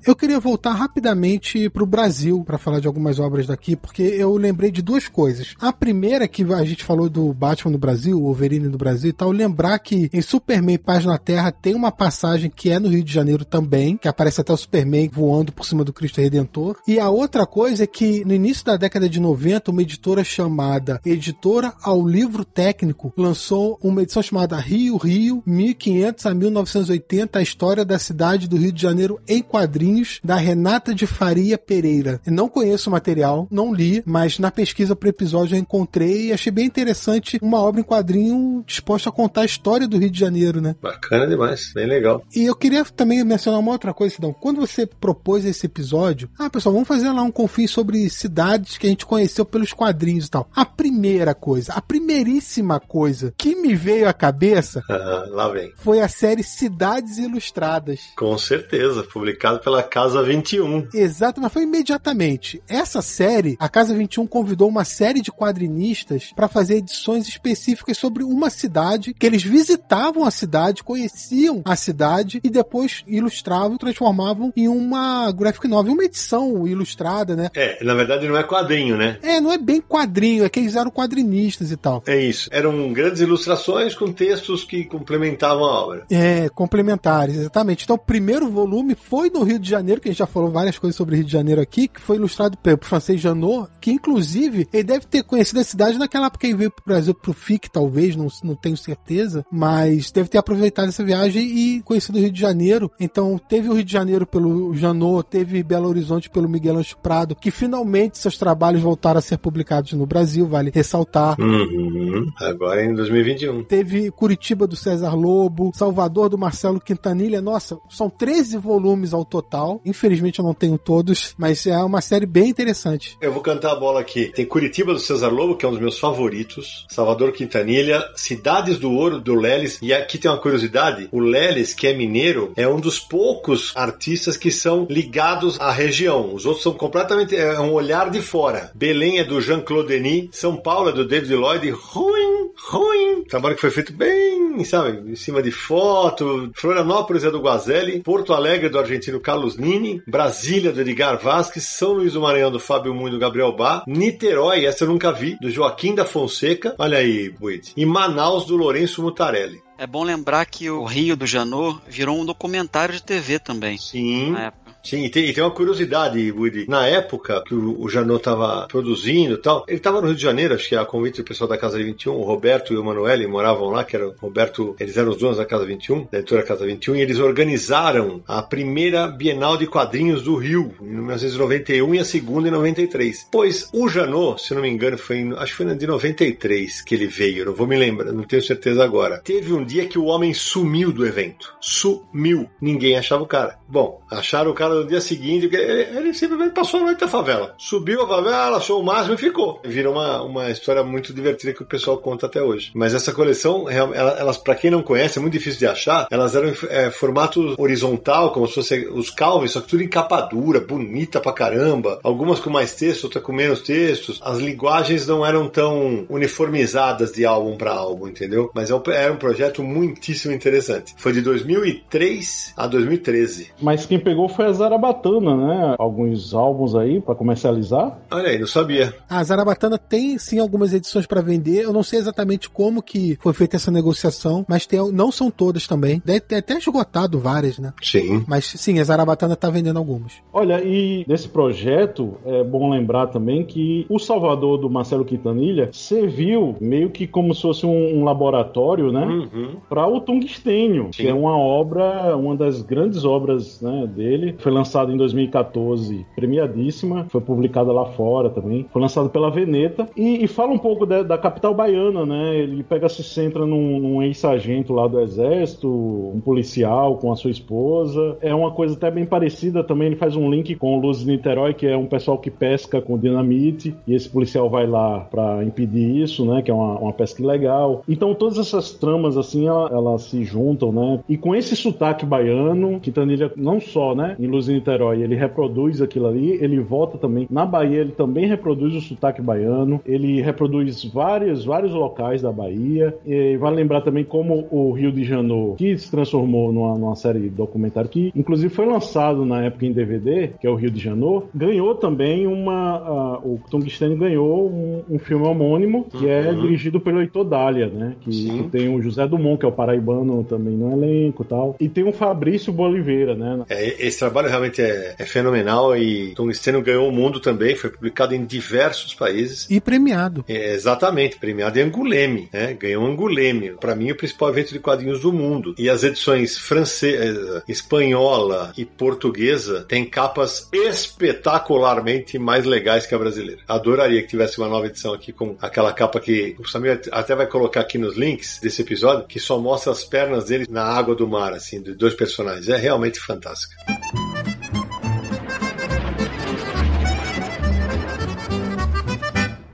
Eu queria voltar rapidamente para o Brasil para falar de algumas obras daqui, porque eu lembrei de duas coisas. A primeira é que a gente falou do Batman no Brasil, o Wolverine no Brasil e tal, lembrar que em Superman Paz na Terra tem uma passagem que é no Rio de Janeiro também, que aparece até o Superman voando por cima do Cristo Redentor. E a outra coisa é que no início da década de 90, uma editora chamada Editora ao Livro Técnico lançou uma edição chamada Rio Rio 1500 a 1980, a história da cidade do Rio de Janeiro em quadrinhos quadrinhos da Renata de Faria Pereira. Eu não conheço o material, não li, mas na pesquisa para o episódio eu encontrei e achei bem interessante uma obra em quadrinho disposta a contar a história do Rio de Janeiro, né? Bacana demais, bem legal. E eu queria também mencionar uma outra coisa, Sidão. Quando você propôs esse episódio, ah, pessoal, vamos fazer lá um confim sobre cidades que a gente conheceu pelos quadrinhos e tal. A primeira coisa, a primeiríssima coisa que me veio à cabeça ah, lá vem. foi a série Cidades Ilustradas. Com certeza, publicado pela Casa 21. Exato, mas foi imediatamente. Essa série, a Casa 21 convidou uma série de quadrinistas para fazer edições específicas sobre uma cidade, que eles visitavam a cidade, conheciam a cidade e depois ilustravam e transformavam em uma graphic novel, uma edição ilustrada, né? É, na verdade não é quadrinho, né? É, não é bem quadrinho, é que eles eram quadrinistas e tal. É isso. Eram grandes ilustrações com textos que complementavam a obra. É, complementares, exatamente. Então o primeiro volume foi no Rio de Janeiro, que a gente já falou várias coisas sobre Rio de Janeiro aqui, que foi ilustrado pelo francês Janot, que inclusive ele deve ter conhecido a cidade naquela época que ele veio pro Brasil pro FIC, talvez, não, não tenho certeza, mas deve ter aproveitado essa viagem e conhecido o Rio de Janeiro. Então teve o Rio de Janeiro pelo Janot, teve Belo Horizonte pelo Miguel Ancho Prado, que finalmente seus trabalhos voltaram a ser publicados no Brasil, vale ressaltar. Uhum. Agora em 2021. Teve Curitiba do César Lobo, Salvador do Marcelo Quintanilha. Nossa, são 13 volumes ao total Infelizmente eu não tenho todos, mas é uma série bem interessante. Eu vou cantar a bola aqui. Tem Curitiba do César Lobo, que é um dos meus favoritos. Salvador Quintanilha, Cidades do Ouro do Leles. E aqui tem uma curiosidade: o Leles, que é mineiro, é um dos poucos artistas que são ligados à região. Os outros são completamente. É um olhar de fora. Belém é do Jean-Claude Denis, São Paulo é do David Lloyd. Ruim, ruim. Trabalho que foi feito bem, sabe, em cima de foto. Florianópolis é do Guazelli. Porto Alegre é do argentino Carlos Nini, Brasília do Edgar Vasques, São Luís do Maranhão do Fábio Muito do Gabriel Bá, Niterói, essa eu nunca vi, do Joaquim da Fonseca, olha aí, Buit, e Manaus do Lourenço Mutarelli. É bom lembrar que o Rio do Janô virou um documentário de TV também. Sim. Na época. Sim, e tem, e tem uma curiosidade, Woody. Na época que o, o Janot tava produzindo e tal, ele tava no Rio de Janeiro, acho que a convite do pessoal da Casa 21, o Roberto e o Emanuele moravam lá, que era Roberto, eles eram os donos da Casa 21, da editora Casa 21, e eles organizaram a primeira Bienal de Quadrinhos do Rio, em 1991, e a segunda em 93. Pois o Janot, se não me engano, foi em, acho que foi de 93 que ele veio, não vou me lembrar, não tenho certeza agora. Teve um dia que o homem sumiu do evento. Sumiu. Ninguém achava o cara. Bom, acharam o cara no dia seguinte, ele, ele simplesmente passou a noite na favela. Subiu a favela, achou o máximo e ficou. Virou uma, uma história muito divertida que o pessoal conta até hoje. Mas essa coleção, elas, para quem não conhece, é muito difícil de achar. Elas eram em é, formato horizontal, como se fosse os Calvin, só que tudo em capa dura, bonita pra caramba. Algumas com mais texto, outras com menos textos. As linguagens não eram tão uniformizadas de álbum para álbum, entendeu? Mas é era um projeto muitíssimo interessante. Foi de 2003 a 2013. Mas quem pegou foi a Zarabatana, né? Alguns álbuns aí para comercializar. Olha aí, não sabia. A Zarabatana tem sim algumas edições para vender. Eu não sei exatamente como que foi feita essa negociação, mas tem, não são todas também. Deve ter até esgotado várias, né? Sim. Mas sim, a Zarabatana tá vendendo algumas. Olha, e nesse projeto é bom lembrar também que o Salvador do Marcelo Quintanilha serviu meio que como se fosse um, um laboratório, né? Uhum. Para o Tungstênio, sim. que é uma obra, uma das grandes obras né, dele. Foi lançado em 2014, premiadíssima. Foi publicada lá fora também. Foi lançado pela Veneta. E, e fala um pouco da, da, capital baiana, né? Ele pega, se centra num, num ex-sargento lá do exército, um policial com a sua esposa. É uma coisa até bem parecida também. Ele faz um link com Luz de Niterói, que é um pessoal que pesca com dinamite. E esse policial vai lá para impedir isso, né? Que é uma, uma pesca ilegal. Então todas essas tramas, assim, elas, elas se juntam, né? E com esse sotaque baiano, Quintanilha não só, né? Em Luz de Niterói, ele reproduz aquilo ali. Ele volta também. Na Bahia, ele também reproduz o sotaque baiano. Ele reproduz vários, vários locais da Bahia. E vale lembrar também como o Rio de Janeiro, que se transformou numa, numa série de documentário, que inclusive foi lançado na época em DVD, que é o Rio de Janeiro, ganhou também uma. Uh, o Tungstênio ganhou um, um, filme homônimo, que é uhum. é dirigido pelo Heitor Dália, né? Que, que, tem o José Dumont, que é o paraibano também no elenco e tal. E tem o Fabrício Boliveira, né? É, esse trabalho realmente é, é fenomenal e Tungstênio ganhou o mundo também, foi publicado em diversos países. E premiado. É, exatamente, premiado em Anguleme, né? Ganhou Anguleme. Para mim, o principal evento de quadrinhos do mundo. E as edições francesa, espanhola e portuguesa têm capas espetacularmente mais legais que a brasileira. Adoraria que tivesse uma nova edição aqui com aquela capa que o Samir até vai colocar aqui nos links desse episódio, que só mostra as pernas dele na água do mar, assim, de dois personagens. É realmente fantástica.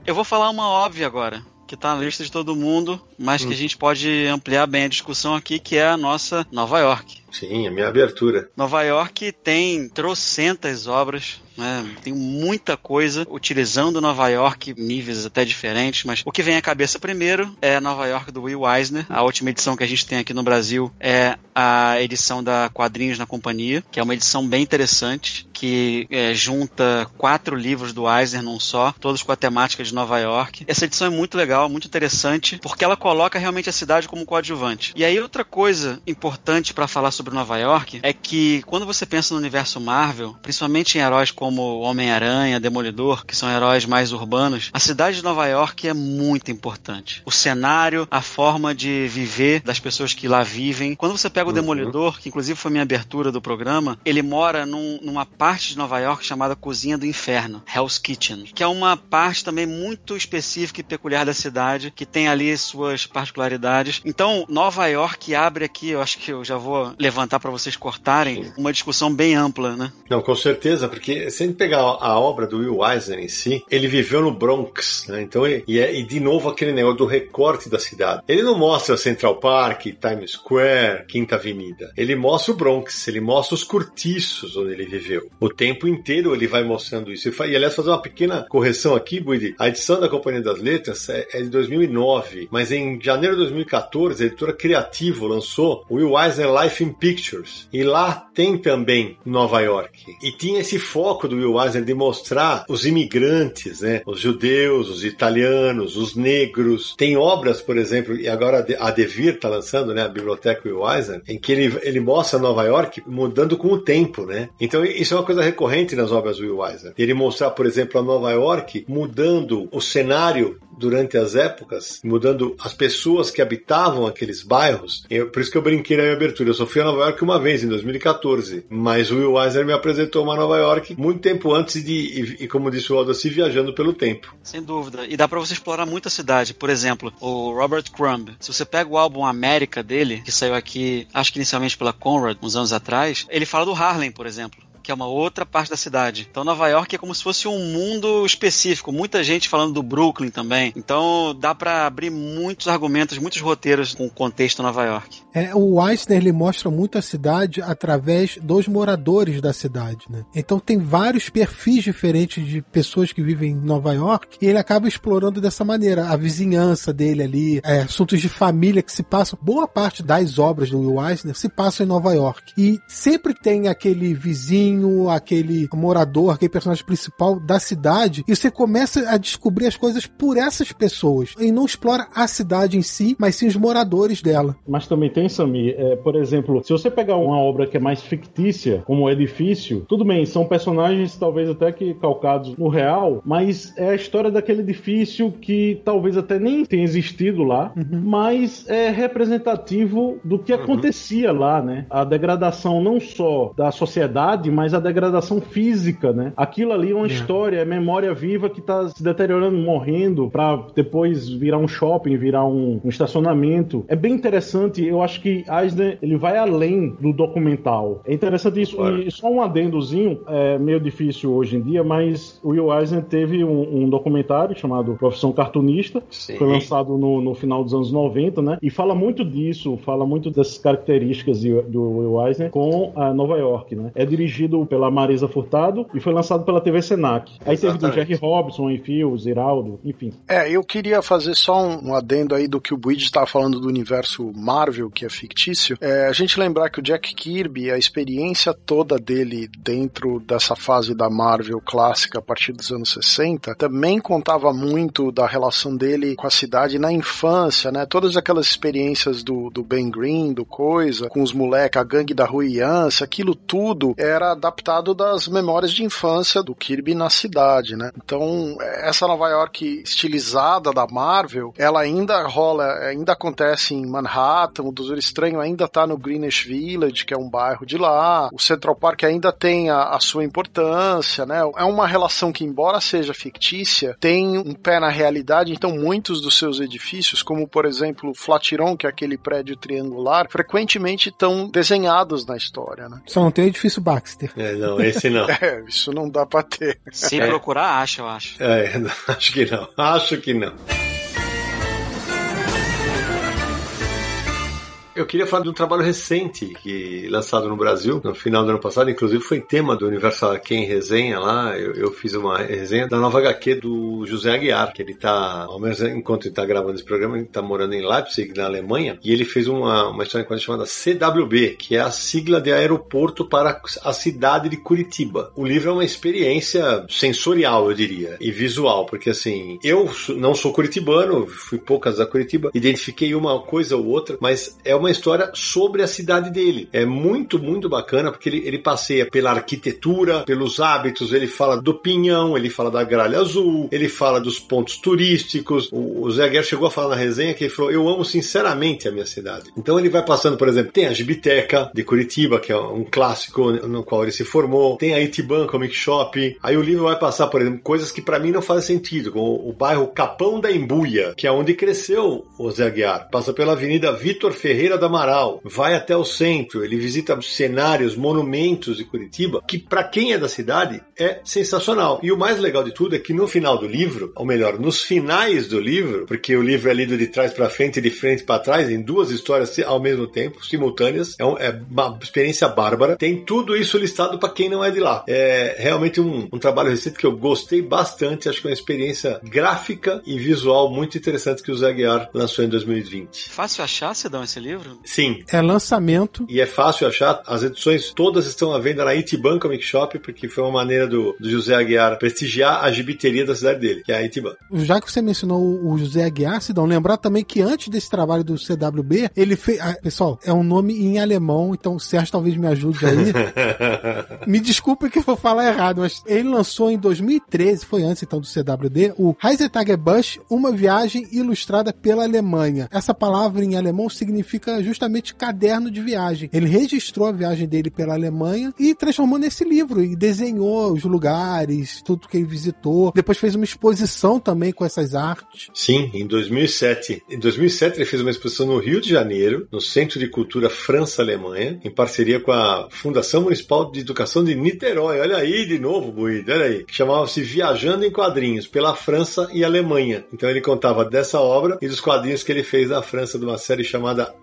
Eu vou falar uma óbvia agora que está na lista de todo mundo, mas hum. que a gente pode ampliar bem a discussão aqui, que é a nossa Nova York. Sim, a minha abertura. Nova York tem trocentas obras né? Tem muita coisa utilizando Nova York, níveis até diferentes, mas o que vem à cabeça primeiro é Nova York do Will Eisner. A última edição que a gente tem aqui no Brasil é a edição da Quadrinhos na Companhia, que é uma edição bem interessante, que é, junta quatro livros do Eisner num só, todos com a temática de Nova York. Essa edição é muito legal, muito interessante, porque ela coloca realmente a cidade como coadjuvante. E aí outra coisa importante para falar sobre Nova York é que quando você pensa no universo Marvel, principalmente em heróis como como Homem-Aranha, Demolidor, que são heróis mais urbanos, a cidade de Nova York é muito importante. O cenário, a forma de viver das pessoas que lá vivem. Quando você pega o uhum. Demolidor, que inclusive foi minha abertura do programa, ele mora num, numa parte de Nova York chamada Cozinha do Inferno, Hell's Kitchen, que é uma parte também muito específica e peculiar da cidade, que tem ali suas particularidades. Então, Nova York abre aqui, eu acho que eu já vou levantar para vocês cortarem, uma discussão bem ampla, né? Não, com certeza, porque se a gente pegar a obra do Will Eisner em si, ele viveu no Bronx, né? Então, e, é, e de novo aquele negócio do recorte da cidade. Ele não mostra Central Park, Times Square, Quinta Avenida. Ele mostra o Bronx, ele mostra os cortiços onde ele viveu. O tempo inteiro ele vai mostrando isso. E, aliás, fazer uma pequena correção aqui, Buidi. A edição da Companhia das Letras é, é de 2009, mas em janeiro de 2014, a editora Criativo lançou o Will Eisner Life in Pictures. E lá tem também Nova York. E tinha esse foco foco do Will Eisner de mostrar os imigrantes, né? Os judeus, os italianos, os negros. Tem obras, por exemplo, e agora a Devir está lançando, né? A biblioteca Will Eisner, em que ele, ele mostra Nova York mudando com o tempo, né? Então isso é uma coisa recorrente nas obras do Will Eisner. Ele mostrar, por exemplo, a Nova York mudando o cenário durante as épocas, mudando as pessoas que habitavam aqueles bairros. Eu, por isso que eu brinquei na minha abertura. Eu só fui a Nova York uma vez, em 2014. Mas o Will Eisner me apresentou uma Nova York muito tempo antes de, e, e como disse o Aldacir, viajando pelo tempo. Sem dúvida. E dá para você explorar muito a cidade. Por exemplo, o Robert Crumb. Se você pega o álbum América dele, que saiu aqui, acho que inicialmente pela Conrad, uns anos atrás, ele fala do Harlem, por exemplo que é uma outra parte da cidade. Então Nova York é como se fosse um mundo específico, muita gente falando do Brooklyn também. Então dá para abrir muitos argumentos, muitos roteiros com o contexto Nova York. É, o Eisner ele mostra muito a cidade através dos moradores da cidade, né? Então tem vários perfis diferentes de pessoas que vivem em Nova York e ele acaba explorando dessa maneira a vizinhança dele ali, é, assuntos de família que se passam. Boa parte das obras do Will Eisner se passam em Nova York e sempre tem aquele vizinho aquele morador, aquele personagem principal da cidade, e você começa a descobrir as coisas por essas pessoas. E não explora a cidade em si, mas sim os moradores dela. Mas também tem, Sami, é, por exemplo, se você pegar uma obra que é mais fictícia, como o edifício, tudo bem, são personagens talvez até que calcados no real, mas é a história daquele edifício que talvez até nem tenha existido lá, uhum. mas é representativo do que uhum. acontecia lá, né? A degradação não só da sociedade, mas mas a degradação física, né? Aquilo ali é uma é. história, é memória viva que tá se deteriorando, morrendo, para depois virar um shopping, virar um, um, estacionamento. É bem interessante, eu acho que Eisner, ele vai além do documental. É interessante isso, claro. e só um adendozinho, é meio difícil hoje em dia, mas o Will Eisner teve um, um documentário chamado Profissão Cartunista, Sim. foi lançado no, no, final dos anos 90, né? E fala muito disso, fala muito dessas características do Will Eisner com a Nova York, né? É dirigido pela Marisa Furtado e foi lançado pela TV Senac. Aí Exatamente. teve do Jerry Robson, enfim, Ziraldo, enfim. É, eu queria fazer só um, um adendo aí do que o Buid estava falando do universo Marvel, que é fictício. É, a gente lembrar que o Jack Kirby, a experiência toda dele dentro dessa fase da Marvel clássica a partir dos anos 60, também contava muito da relação dele com a cidade na infância, né? Todas aquelas experiências do, do Ben Green, do Coisa, com os moleques, a gangue da Rui Yance, aquilo tudo era adaptado das memórias de infância do Kirby na cidade, né? Então, essa Nova York estilizada da Marvel, ela ainda rola, ainda acontece em Manhattan, o Doutor Estranho ainda tá no Greenwich Village, que é um bairro de lá, o Central Park ainda tem a, a sua importância, né? É uma relação que, embora seja fictícia, tem um pé na realidade, então muitos dos seus edifícios, como por exemplo o Flatiron, que é aquele prédio triangular, frequentemente estão desenhados na história, né? Só não tem o edifício Baxter. É, não, esse não. é, isso não dá pra ter. Se é. procurar, acha, eu acho. É, acho que não. Acho que não. Eu queria falar de um trabalho recente que lançado no Brasil no final do ano passado, inclusive foi tema do Universal Aqui em resenha lá. Eu, eu, fiz uma resenha da nova HQ do José Aguiar, que ele tá, ao menos enquanto ele tá gravando esse programa, ele tá morando em Leipzig, na Alemanha, e ele fez uma, uma história chamada CWB, que é a sigla de aeroporto para a cidade de Curitiba. O livro é uma experiência sensorial, eu diria, e visual, porque assim, eu não sou curitibano, fui poucas a Curitiba, identifiquei uma coisa ou outra, mas é uma uma história sobre a cidade dele. É muito, muito bacana porque ele, ele passeia pela arquitetura, pelos hábitos, ele fala do pinhão, ele fala da gralha azul, ele fala dos pontos turísticos. O, o Zé Guerra chegou a falar na resenha que ele falou: Eu amo sinceramente a minha cidade. Então ele vai passando, por exemplo, tem a Gibiteca de Curitiba, que é um clássico no qual ele se formou, tem a Itiban Comic Shop. Aí o livro vai passar, por exemplo, coisas que para mim não fazem sentido, como o bairro Capão da Embuia, que é onde cresceu o Zé Guiar. Passa pela Avenida Vitor Ferreira Feira do Amaral, vai até o centro, ele visita cenários, monumentos de Curitiba, que para quem é da cidade é sensacional. E o mais legal de tudo é que no final do livro, ou melhor, nos finais do livro, porque o livro é lido de trás para frente e de frente para trás, em duas histórias ao mesmo tempo, simultâneas, é, um, é uma experiência bárbara. Tem tudo isso listado para quem não é de lá. É realmente um, um trabalho recente que eu gostei bastante, acho que é uma experiência gráfica e visual muito interessante que o Zé Guiar lançou em 2020. Fácil achar, Cidão, esse livro? Sim. É lançamento. E é fácil achar. As edições todas estão à venda na Itiban Comic Shop, porque foi uma maneira do, do José Aguiar prestigiar a gibiteria da cidade dele, que é a Itiban. Já que você mencionou o José Aguiar, Sidão, lembrar também que antes desse trabalho do CWB, ele fez. Ah, pessoal, é um nome em alemão, então o Sérgio talvez me ajude aí. me desculpe que eu vou falar errado, mas ele lançou em 2013, foi antes então do CWD, o Reisetage uma viagem ilustrada pela Alemanha. Essa palavra em alemão significa justamente caderno de viagem. Ele registrou a viagem dele pela Alemanha e transformou nesse livro e desenhou os lugares, tudo que ele visitou. Depois fez uma exposição também com essas artes. Sim, em 2007. Em 2007 ele fez uma exposição no Rio de Janeiro, no Centro de Cultura França-Alemanha, em parceria com a Fundação Municipal de Educação de Niterói. Olha aí de novo, Buído, olha aí. Chamava-se Viajando em Quadrinhos, pela França e Alemanha. Então ele contava dessa obra e dos quadrinhos que ele fez na França de uma série chamada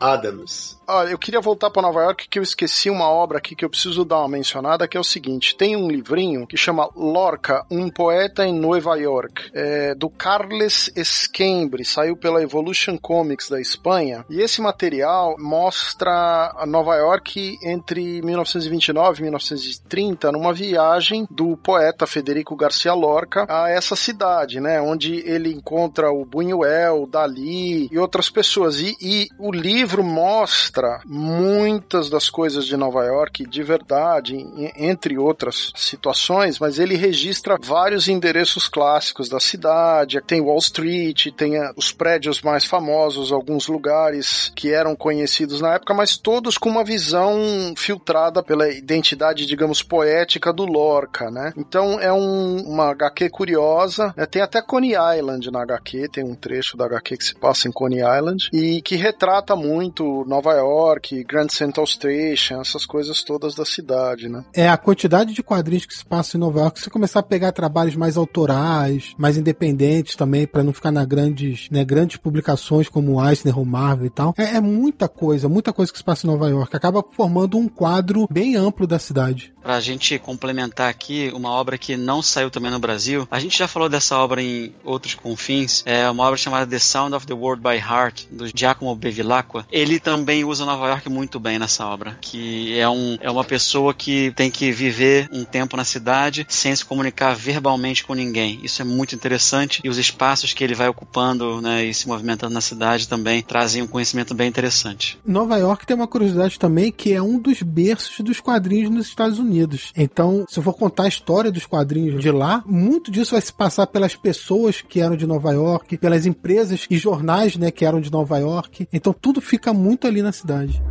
Adams. Olha, eu queria voltar para Nova York que eu esqueci uma obra aqui que eu preciso dar uma mencionada, que é o seguinte: tem um livrinho que chama Lorca, um poeta em Nova York, é, do Carles Esquembre, saiu pela Evolution Comics da Espanha. E esse material mostra Nova York entre 1929 e 1930, numa viagem do poeta Federico Garcia Lorca a essa cidade, né? Onde ele encontra o Buñuel, Dali e outras pessoas. E, e o livro mostra muitas das coisas de Nova York de verdade, entre outras situações, mas ele registra vários endereços clássicos da cidade. Tem Wall Street, tem eh, os prédios mais famosos, alguns lugares que eram conhecidos na época, mas todos com uma visão filtrada pela identidade, digamos, poética do Lorca, né? Então é um, uma HQ curiosa. Né? Tem até Coney Island na HQ, tem um trecho da HQ que se passa em Coney Island e que retrata muito Nova York York, Grand Central Station, essas coisas todas da cidade, né? É a quantidade de quadrinhos que se passa em Nova York. Se você começar a pegar trabalhos mais autorais, mais independentes também, para não ficar na grandes, né, grandes publicações como Eisner ou Marvel e tal, é, é, muita coisa, muita coisa que se passa em Nova York. Acaba formando um quadro bem amplo da cidade. Pra gente complementar aqui, uma obra que não saiu também no Brasil, a gente já falou dessa obra em outros confins, é uma obra chamada The Sound of the World by Heart, do Giacomo Bevilacqua. Ele também usa Nova York muito bem nessa obra, que é, um, é uma pessoa que tem que viver um tempo na cidade sem se comunicar verbalmente com ninguém. Isso é muito interessante e os espaços que ele vai ocupando né, e se movimentando na cidade também trazem um conhecimento bem interessante. Nova York tem uma curiosidade também que é um dos berços dos quadrinhos nos Estados Unidos. Então, se eu for contar a história dos quadrinhos de lá, muito disso vai se passar pelas pessoas que eram de Nova York, pelas empresas e jornais né, que eram de Nova York. Então, tudo fica muito ali na cidade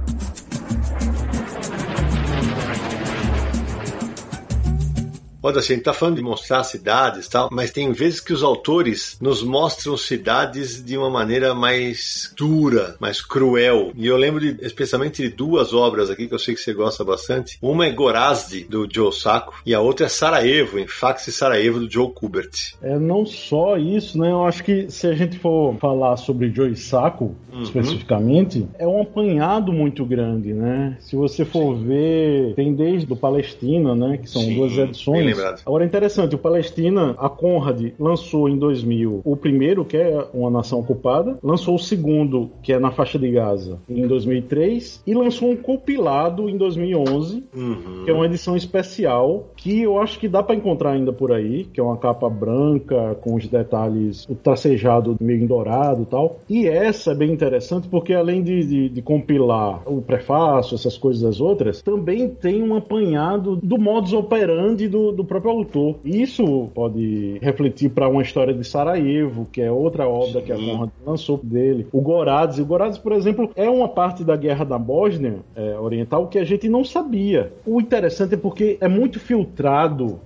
Olha, assim, a gente tá falando de mostrar cidades e tal, mas tem vezes que os autores nos mostram cidades de uma maneira mais dura, mais cruel. E eu lembro de, especialmente de duas obras aqui que eu sei que você gosta bastante. Uma é Gorazde, do Joe Sacco, e a outra é Sarajevo, em Fax e Sarajevo, do Joe Kubert. É não só isso, né? Eu acho que se a gente for falar sobre Joe Sacco, uhum. especificamente, é um apanhado muito grande, né? Se você for Sim. ver, tem desde o Palestina, né? Que são Sim, duas edições lembrado. Agora é interessante, o Palestina, a Conrad lançou em 2000 o primeiro, que é uma nação ocupada, lançou o segundo, que é na faixa de Gaza, em 2003, e lançou um compilado em 2011, uhum. que é uma edição especial, que eu acho que dá para encontrar ainda por aí, que é uma capa branca com os detalhes, o tracejado meio em dourado e tal. E essa é bem interessante porque além de, de, de compilar o prefácio, essas coisas outras, também tem um apanhado do modus operandi do, do próprio autor. Isso pode refletir para uma história de Sarajevo, que é outra obra Sim. que a Conrad lançou dele. O Gorazes. O Gorazes, por exemplo, é uma parte da guerra da Bósnia é, Oriental que a gente não sabia. O interessante é porque é muito filtrado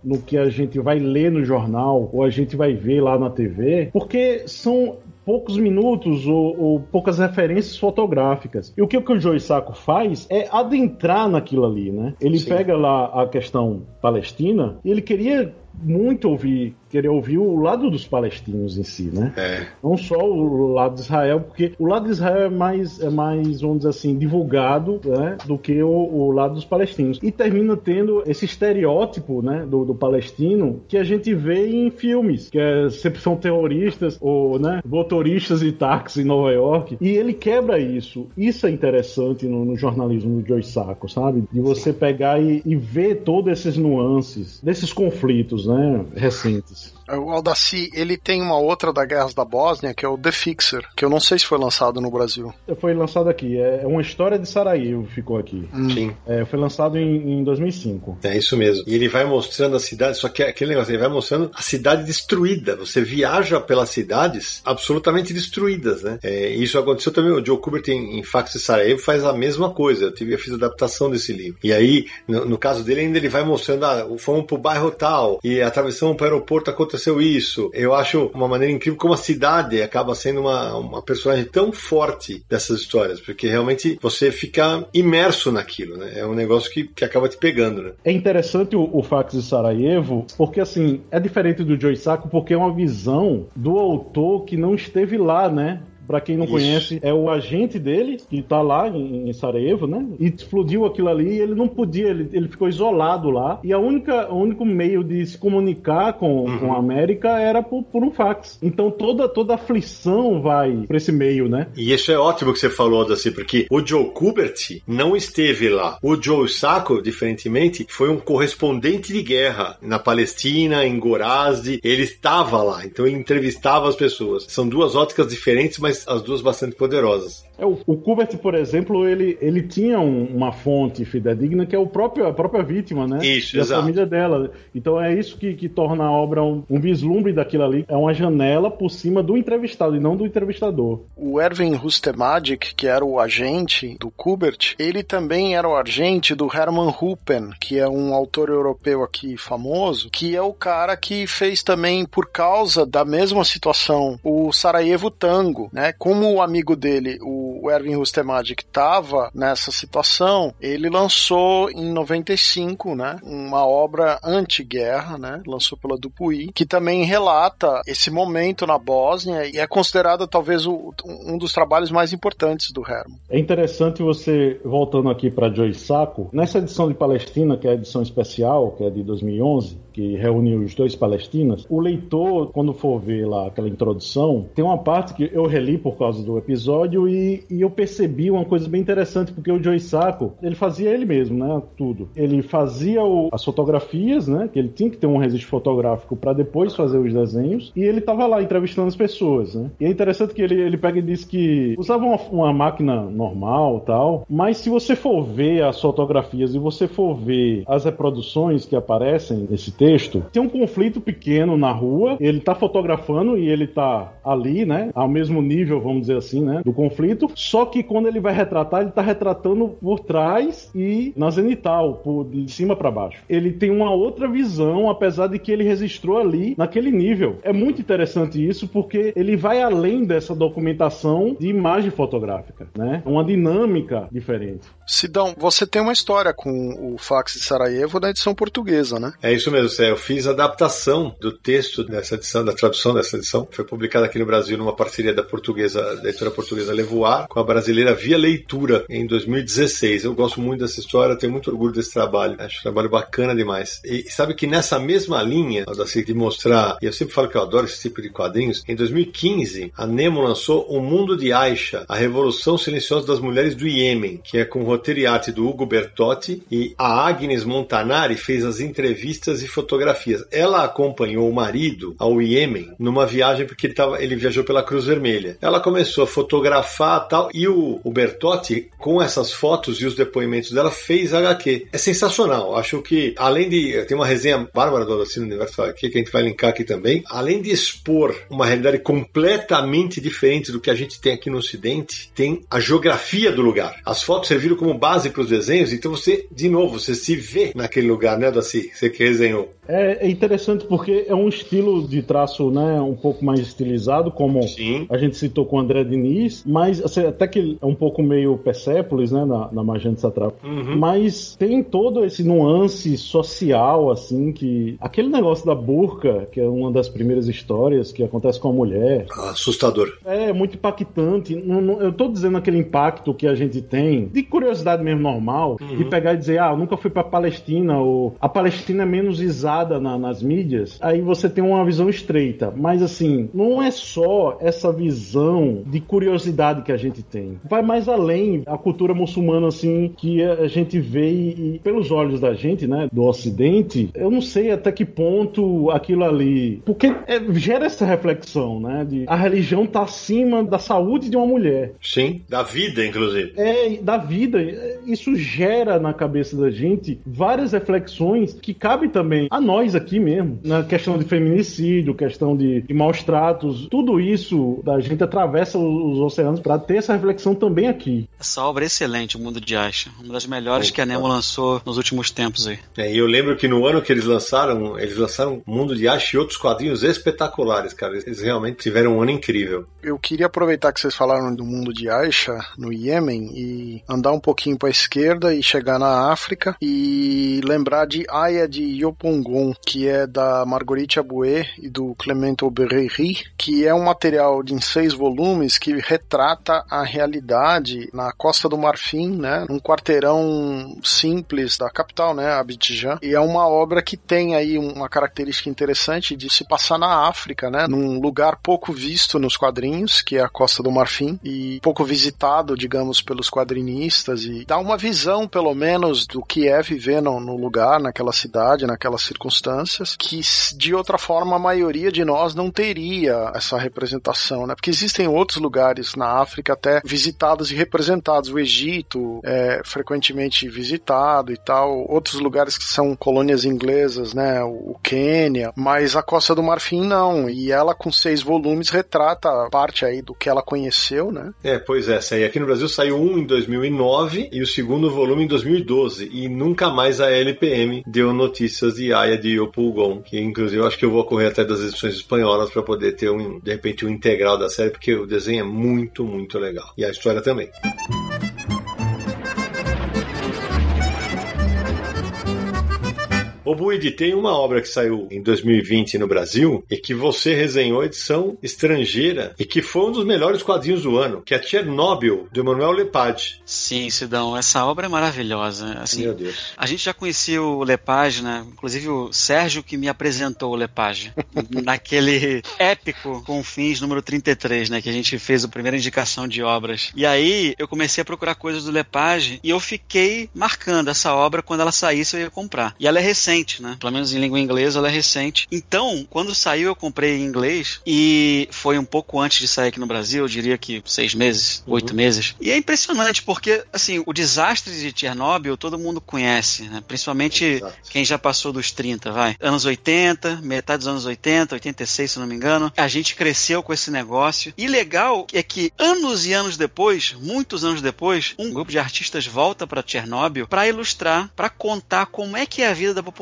no que a gente vai ler no jornal ou a gente vai ver lá na TV, porque são poucos minutos ou, ou, poucas referências fotográficas. E o que, o que o Joe Sacco faz é adentrar naquilo ali, né? Ele Sim. pega lá a questão palestina e ele queria muito ouvir querer ouvir o lado dos palestinos em si, né? É. Não só o lado de Israel, porque o lado de Israel é mais, é mais vamos dizer assim, divulgado né, do que o, o lado dos palestinos. E termina tendo esse estereótipo né, do, do, palestino que a gente vê em filmes, que é, sempre são terroristas ou né, motoristas de táxi em Nova York. E ele quebra isso. Isso é interessante no, no jornalismo do Joe Sacco, sabe? De você pegar e, e ver todas essas nuances desses conflitos né, recentes. O Aldaci, ele tem uma outra da Guerras da Bósnia, que é o The Fixer, que eu não sei se foi lançado no Brasil. Foi lançado aqui. É uma história de Sarajevo, ficou aqui. Hum. Sim. É, foi lançado em, em 2005. É isso mesmo. E ele vai mostrando a cidade, só que é aquele negócio, ele vai mostrando a cidade destruída. Você viaja pelas cidades absolutamente destruídas, né? É, isso aconteceu também, o Joe Kubert em, em Fax de Sarajevo faz a mesma coisa. Eu, tive, eu fiz a adaptação desse livro. E aí, no, no caso dele, ainda ele vai mostrando, ah, fomos pro bairro tal, e atravessamos pro aeroporto, aconteceu isso. Eu acho uma maneira incrível como a cidade acaba sendo uma, uma personagem tão forte dessas histórias, porque realmente você fica imerso naquilo, né? É um negócio que, que acaba te pegando, né? É interessante o, o Fax de Sarajevo, porque assim, é diferente do Joe Sacco, porque é uma visão do autor que não esteve lá, né? Para quem não Isso. conhece, é o agente dele, que tá lá em, em Sarajevo, né? E explodiu aquilo ali e ele não podia, ele, ele ficou isolado lá. E a única, o único meio de se comunicar com, uhum. com a América era por, por, um fax. Então toda, toda aflição vai para esse meio, né? E isso é ótimo que você falou, assim, porque o Joe Kubert não esteve lá. O Joe Sacco, diferentemente, foi um correspondente de guerra na Palestina, em Gorazde. Ele estava lá, então ele entrevistava as pessoas. São duas óticas diferentes, mas as duas bastante poderosas. É, o, o Kubert, por exemplo, ele, ele tinha um, uma fonte fidedigna que é o próprio, a própria vítima, né? Isso, e exato. a família dela. Então é isso que, que torna a obra um, um vislumbre daquilo ali. É uma janela por cima do entrevistado e não do entrevistador. O Erwin Rustemagic, que era o agente do Kubert, ele também era o agente do Hermann Ruppen, que é um autor europeu aqui famoso, que é o cara que fez também, por causa da mesma situação, o Sarajevo Tango, né? Como o amigo dele, o Erwin Rustemagic estava nessa situação, ele lançou em 95, né, uma obra anti-guerra, né, lançou pela Dupuy, que também relata esse momento na Bósnia e é considerada talvez o, um dos trabalhos mais importantes do Herman. É interessante você, voltando aqui para Joy Sacco, nessa edição de Palestina, que é a edição especial, que é de 2011, que reúne os dois palestinos, o leitor, quando for ver lá aquela introdução, tem uma parte que eu reli por causa do episódio e, e eu percebi uma coisa bem interessante, porque o Joey Sacco, ele fazia ele mesmo, né, tudo. Ele fazia o, as fotografias, né, que ele tinha que ter um registro fotográfico para depois fazer os desenhos, e ele tava lá entrevistando as pessoas, né. E é interessante que ele, ele pega e diz que usava uma, uma máquina normal tal, mas se você for ver as fotografias e você for ver as reproduções que aparecem nesse texto, tem um conflito pequeno na rua, ele tá fotografando e ele tá ali, né, ao mesmo nível, vamos dizer assim, né, do conflito, só que quando ele vai retratar, ele tá retratando por trás e na zenital, por de cima para baixo. Ele tem uma outra visão, apesar de que ele registrou ali naquele nível. É muito interessante isso porque ele vai além dessa documentação de imagem fotográfica, né? Uma dinâmica diferente. Sidão, você tem uma história com o fax de Sarajevo da edição portuguesa, né? É isso mesmo, eu fiz adaptação do texto dessa edição, da tradução dessa edição. Foi publicada aqui no Brasil numa parceria da portuguesa, da editora portuguesa Levoar, com a brasileira Via Leitura, em 2016. Eu gosto muito dessa história, tenho muito orgulho desse trabalho. Acho um trabalho bacana demais. E sabe que nessa mesma linha, de mostrar, e eu sempre falo que eu adoro esse tipo de quadrinhos, em 2015, a Nemo lançou O Mundo de Aisha, a Revolução Silenciosa das Mulheres do Iêmen, que é com roteiro e arte do Hugo Bertotti, e a Agnes Montanari fez as entrevistas e fotografias. Ela acompanhou o marido ao Iêmen numa viagem porque ele, tava, ele viajou pela Cruz Vermelha. Ela começou a fotografar tal, e o, o Bertotti, com essas fotos e os depoimentos dela, fez HQ. É sensacional. Acho que, além de. Tem uma resenha bárbara do Adocino Universo aqui, que a gente vai linkar aqui também. Além de expor uma realidade completamente diferente do que a gente tem aqui no Ocidente, tem a geografia do lugar. As fotos serviram como base para os desenhos, então você, de novo, você se vê naquele lugar, né, Daci? Você que resenhou. É, é interessante porque é um estilo de traço, né, um pouco mais estilizado, como Sim. a gente citou com o André Diniz, mas assim, até que é um pouco meio Persepolis, né, na, na Magenta Satrapa. Uhum. Mas tem todo esse nuance social, assim, que aquele negócio da burca, que é uma das primeiras histórias que acontece com a mulher, Assustador. é muito impactante. Eu tô dizendo aquele impacto que a gente tem, de curiosidade mesmo normal, de pegar e dizer, ah, eu nunca fui pra Palestina, ou a Palestina é menos visada na- nas mídias. Aí você tem uma visão estreita. Mas assim, não é só essa visão de curiosidade que a gente tem. Vai mais além. A cultura muçulmana, assim, que a gente vê e, pelos olhos da gente, né, do ocidente, eu não sei até que ponto aquilo ali. Porque é, gera essa reflexão, né? De a religião tá acima da saúde de uma mulher. Sim. Da vida, inclusive. É, da vida. Isso gera na cabeça da gente várias reflexões que cabem também a nós aqui mesmo. Na questão de feminicídio, questão de, de maus tratos. Tudo isso da gente atravessa os, os oceanos para ter essa reflexão também aqui. Essa obra é excelente, O Mundo de Aisha. Uma das melhores que a Nemo lançou nos últimos tempos aí. É, e eu lembro que no ano que eles lançaram, eles lançaram Mundo de Ash e outros quadrinhos espetaculares, cara. Eles realmente tiveram um ano incrível. Eu queria aproveitar que vocês falaram do mundo de Aisha no Iêmen e andar um pouquinho para a esquerda e chegar na África e lembrar de Aya de Que é da Marguerite Aboué e do Clement Aubery, que é um material de em seis volumes que retrata a realidade na Costa do Marfim, né, num quarteirão simples da capital, né, Abidjan. E é uma obra que tem aí uma característica interessante de se passar na África, né, num lugar pouco visto nos quadrinhos, que é a Costa do Marfim, e pouco visitado, digamos, pelos quadrinistas, e dá uma visão, pelo menos, do que é viver no, no lugar, naquela cidade, naquelas circunstâncias, que de outra forma a maioria de nós não teria essa representação, né? Porque existem outros lugares na África até visitados e representados, o Egito é frequentemente visitado e tal, outros lugares que são colônias inglesas, né? O, Quênia, mas a Costa do Marfim não, e ela com seis volumes retrata parte aí do que ela conheceu, né? É, pois é, aí. Aqui no Brasil saiu um em 2009 e o segundo volume em 2012. E nunca mais a LPM deu notícias de Aya de Yopulgon, que inclusive eu acho que eu vou correr até das edições espanholas para poder ter, um, de repente, um integral da série, porque o desenho é muito, muito legal. E a história também. Ô Buide, tem uma obra que saiu em 2020 no Brasil e que você resenhou edição estrangeira e que foi um dos melhores quadrinhos do ano, que é Chernobyl, do Manuel Lepage. Sim, Sidão, essa obra é maravilhosa. Assim, Meu Deus. A gente já conhecia o Lepage, né? Inclusive o Sérgio que me apresentou o Lepage. naquele épico Confins número 33, né? Que a gente fez a primeira indicação de obras. E aí eu comecei a procurar coisas do Lepage e eu fiquei marcando essa obra quando ela saísse eu ia comprar. E ela é recente, né? Pelo menos em língua inglesa ela é recente. Então, quando saiu eu comprei em inglês e foi um pouco antes de sair aqui no Brasil, eu diria que seis meses, oito meses. E é impressionante porque, assim, o desastre de Chernobyl todo mundo conhece, né? Principalmente Exato. quem já passou dos 30, vai. Anos 80, metade dos anos 80, 86, se não me engano. A gente cresceu com esse negócio. E legal é que anos e anos depois, muitos anos depois, um grupo de artistas volta para Chernobyl para ilustrar, para contar como é que é a vida da população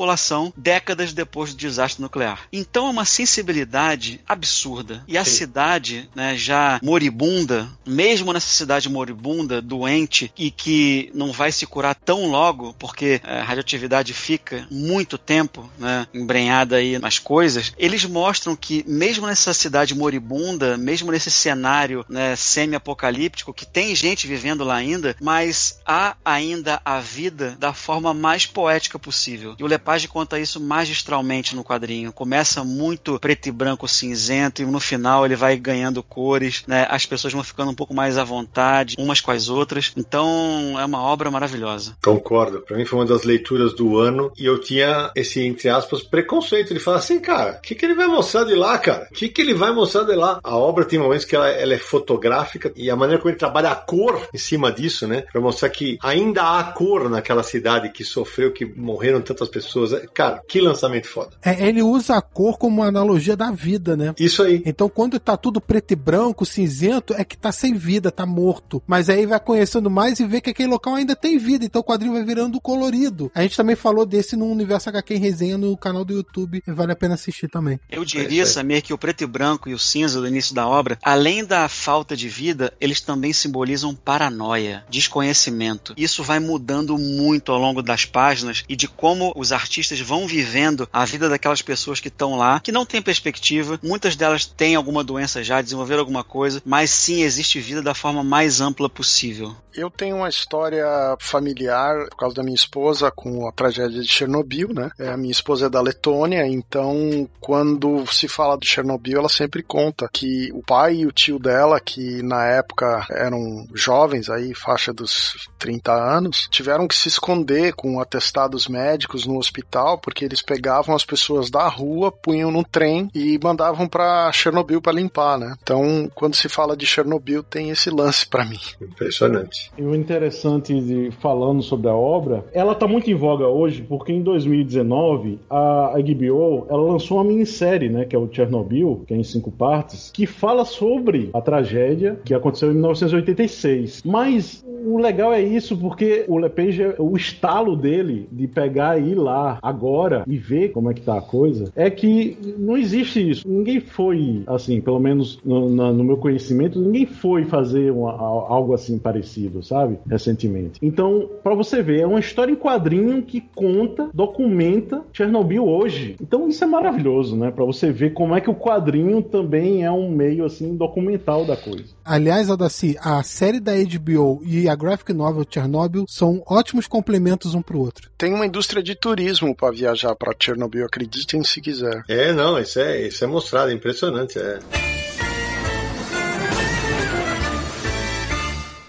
décadas depois do desastre nuclear. Então é uma sensibilidade absurda. E a Sim. cidade, né, já moribunda, mesmo nessa cidade moribunda, doente e que não vai se curar tão logo, porque a radioatividade fica muito tempo, né, embrenhada aí nas coisas, eles mostram que mesmo nessa cidade moribunda, mesmo nesse cenário né, semi-apocalíptico, que tem gente vivendo lá ainda, mas há ainda a vida da forma mais poética possível. E o Lepage conta isso magistralmente no quadrinho. Começa muito preto e branco cinzento e no final ele vai ganhando cores, né? As pessoas vão ficando um pouco mais à vontade umas com as outras. Então é uma obra maravilhosa. Concordo. Pra mim foi uma das leituras do ano e eu tinha esse, entre aspas, preconceito de falar assim, cara, o que, que ele vai mostrar de lá, cara? O que, que ele vai mostrar de lá? A obra tem momentos que ela, ela é fotográfica e a maneira como ele trabalha a cor em cima disso, né? Pra mostrar que ainda há cor naquela cidade que sofreu, que morreram tantas pessoas pessoas. Cara, que lançamento foda. É, ele usa a cor como uma analogia da vida, né? Isso aí. Então quando tá tudo preto e branco, cinzento, é que tá sem vida, tá morto. Mas aí vai conhecendo mais e vê que aquele local ainda tem vida, então o quadrinho vai virando colorido. A gente também falou desse no Universo HQ em resenha no canal do YouTube, e vale a pena assistir também. Eu diria, Samir, que o preto e branco e o cinza do início da obra, além da falta de vida, eles também simbolizam paranoia, desconhecimento. Isso vai mudando muito ao longo das páginas e de como os artistas vão vivendo a vida daquelas pessoas que estão lá, que não têm perspectiva. Muitas delas têm alguma doença já, desenvolveram alguma coisa, mas sim existe vida da forma mais ampla possível. Eu tenho uma história familiar por causa da minha esposa com a tragédia de Chernobyl, né? É, a minha esposa é da Letônia, então quando se fala de Chernobyl, ela sempre conta que o pai e o tio dela, que na época eram jovens, aí faixa dos 30 anos, tiveram que se esconder com atestados médicos no hospital, porque eles pegavam as pessoas da rua, punham no trem e mandavam para Chernobyl para limpar, né? Então, quando se fala de Chernobyl, tem esse lance para mim. Impressionante. E o interessante de falando sobre a obra, ela tá muito em voga hoje, porque em 2019 a HBO ela lançou uma minissérie, né, que é o Chernobyl, que é em cinco partes, que fala sobre a tragédia que aconteceu em 1986. Mas o legal é isso, porque o Lepage, o estalo dele de pegar e ir lá agora e ver como é que tá a coisa, é que não existe isso. Ninguém foi, assim, pelo menos no, no meu conhecimento, ninguém foi fazer uma, algo assim parecido, sabe? Recentemente. Então, para você ver, é uma história em quadrinho que conta, documenta Chernobyl hoje. Então, isso é maravilhoso, né? Para você ver como é que o quadrinho também é um meio, assim, documental da coisa. Aliás, Aldaci, a série da HBO e a graphic novel Chernobyl são ótimos complementos um pro outro. Tem uma indústria de turismo para viajar para Chernobyl, acreditem se quiser. É, não, isso é, isso é mostrado, é impressionante. É.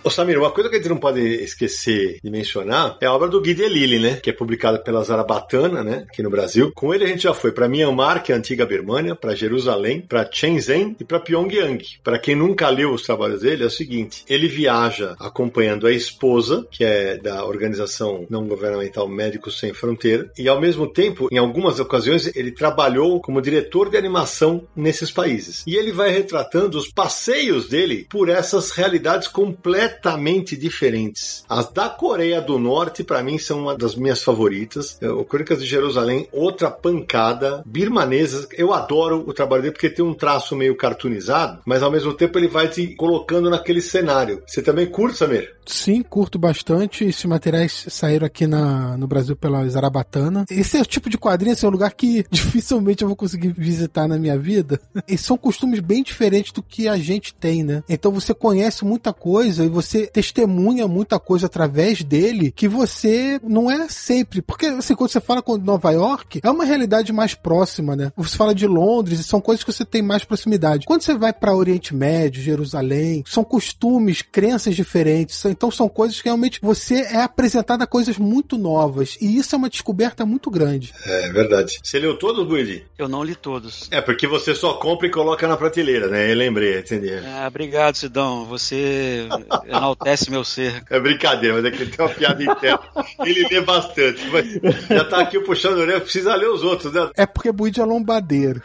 Ô Samir, uma coisa que a gente não pode esquecer de mencionar é a obra do Guy Delisle, né? Que é publicada pela Zarabatana, né? Aqui no Brasil. Com ele a gente já foi para Myanmar, que é a antiga Birmania, para Jerusalém, para Shenzhen e para Pyongyang. Para quem nunca leu os trabalhos dele, é o seguinte: ele viaja acompanhando a esposa, que é da organização não governamental Médicos Sem Fronteira, e ao mesmo tempo, em algumas ocasiões, ele trabalhou como diretor de animação nesses países. E ele vai retratando os passeios dele por essas realidades completas completamente diferentes. As da Coreia do Norte, para mim, são uma das minhas favoritas. É, o Crônicas de Jerusalém, outra pancada. Birmanesas, eu adoro o trabalho dele porque tem um traço meio cartoonizado, mas ao mesmo tempo ele vai te colocando naquele cenário. Você também curte, Samir? Sim, curto bastante. Esses materiais saíram aqui na, no Brasil pela Zarabatana. Esse é o tipo de quadrinho, esse é um lugar que dificilmente eu vou conseguir visitar na minha vida. E são costumes bem diferentes do que a gente tem, né? Então você conhece muita coisa e você testemunha muita coisa através dele que você não é sempre. Porque assim, quando você fala com Nova York, é uma realidade mais próxima, né? Você fala de Londres e são coisas que você tem mais proximidade. Quando você vai para Oriente Médio, Jerusalém, são costumes, crenças diferentes, então são coisas que realmente você é apresentado a coisas muito novas. E isso é uma descoberta muito grande. É verdade. Você leu todos, Luigi? Eu não li todos. É, porque você só compra e coloca na prateleira, né? Eu lembrei, entendi. Ah, obrigado, Sidão. Você enaltece meu ser. É brincadeira, mas é que ele tem uma piada interna. Ele lê bastante. Mas já tá aqui puxando o orelha, precisa ler os outros, né? É porque Buide é lombadeiro.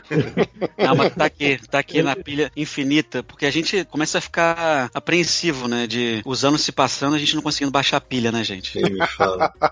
Não, mas tá aqui, tá aqui na pilha infinita, porque a gente começa a ficar apreensivo, né? De os anos se passando, a gente não conseguindo baixar a pilha, né, gente?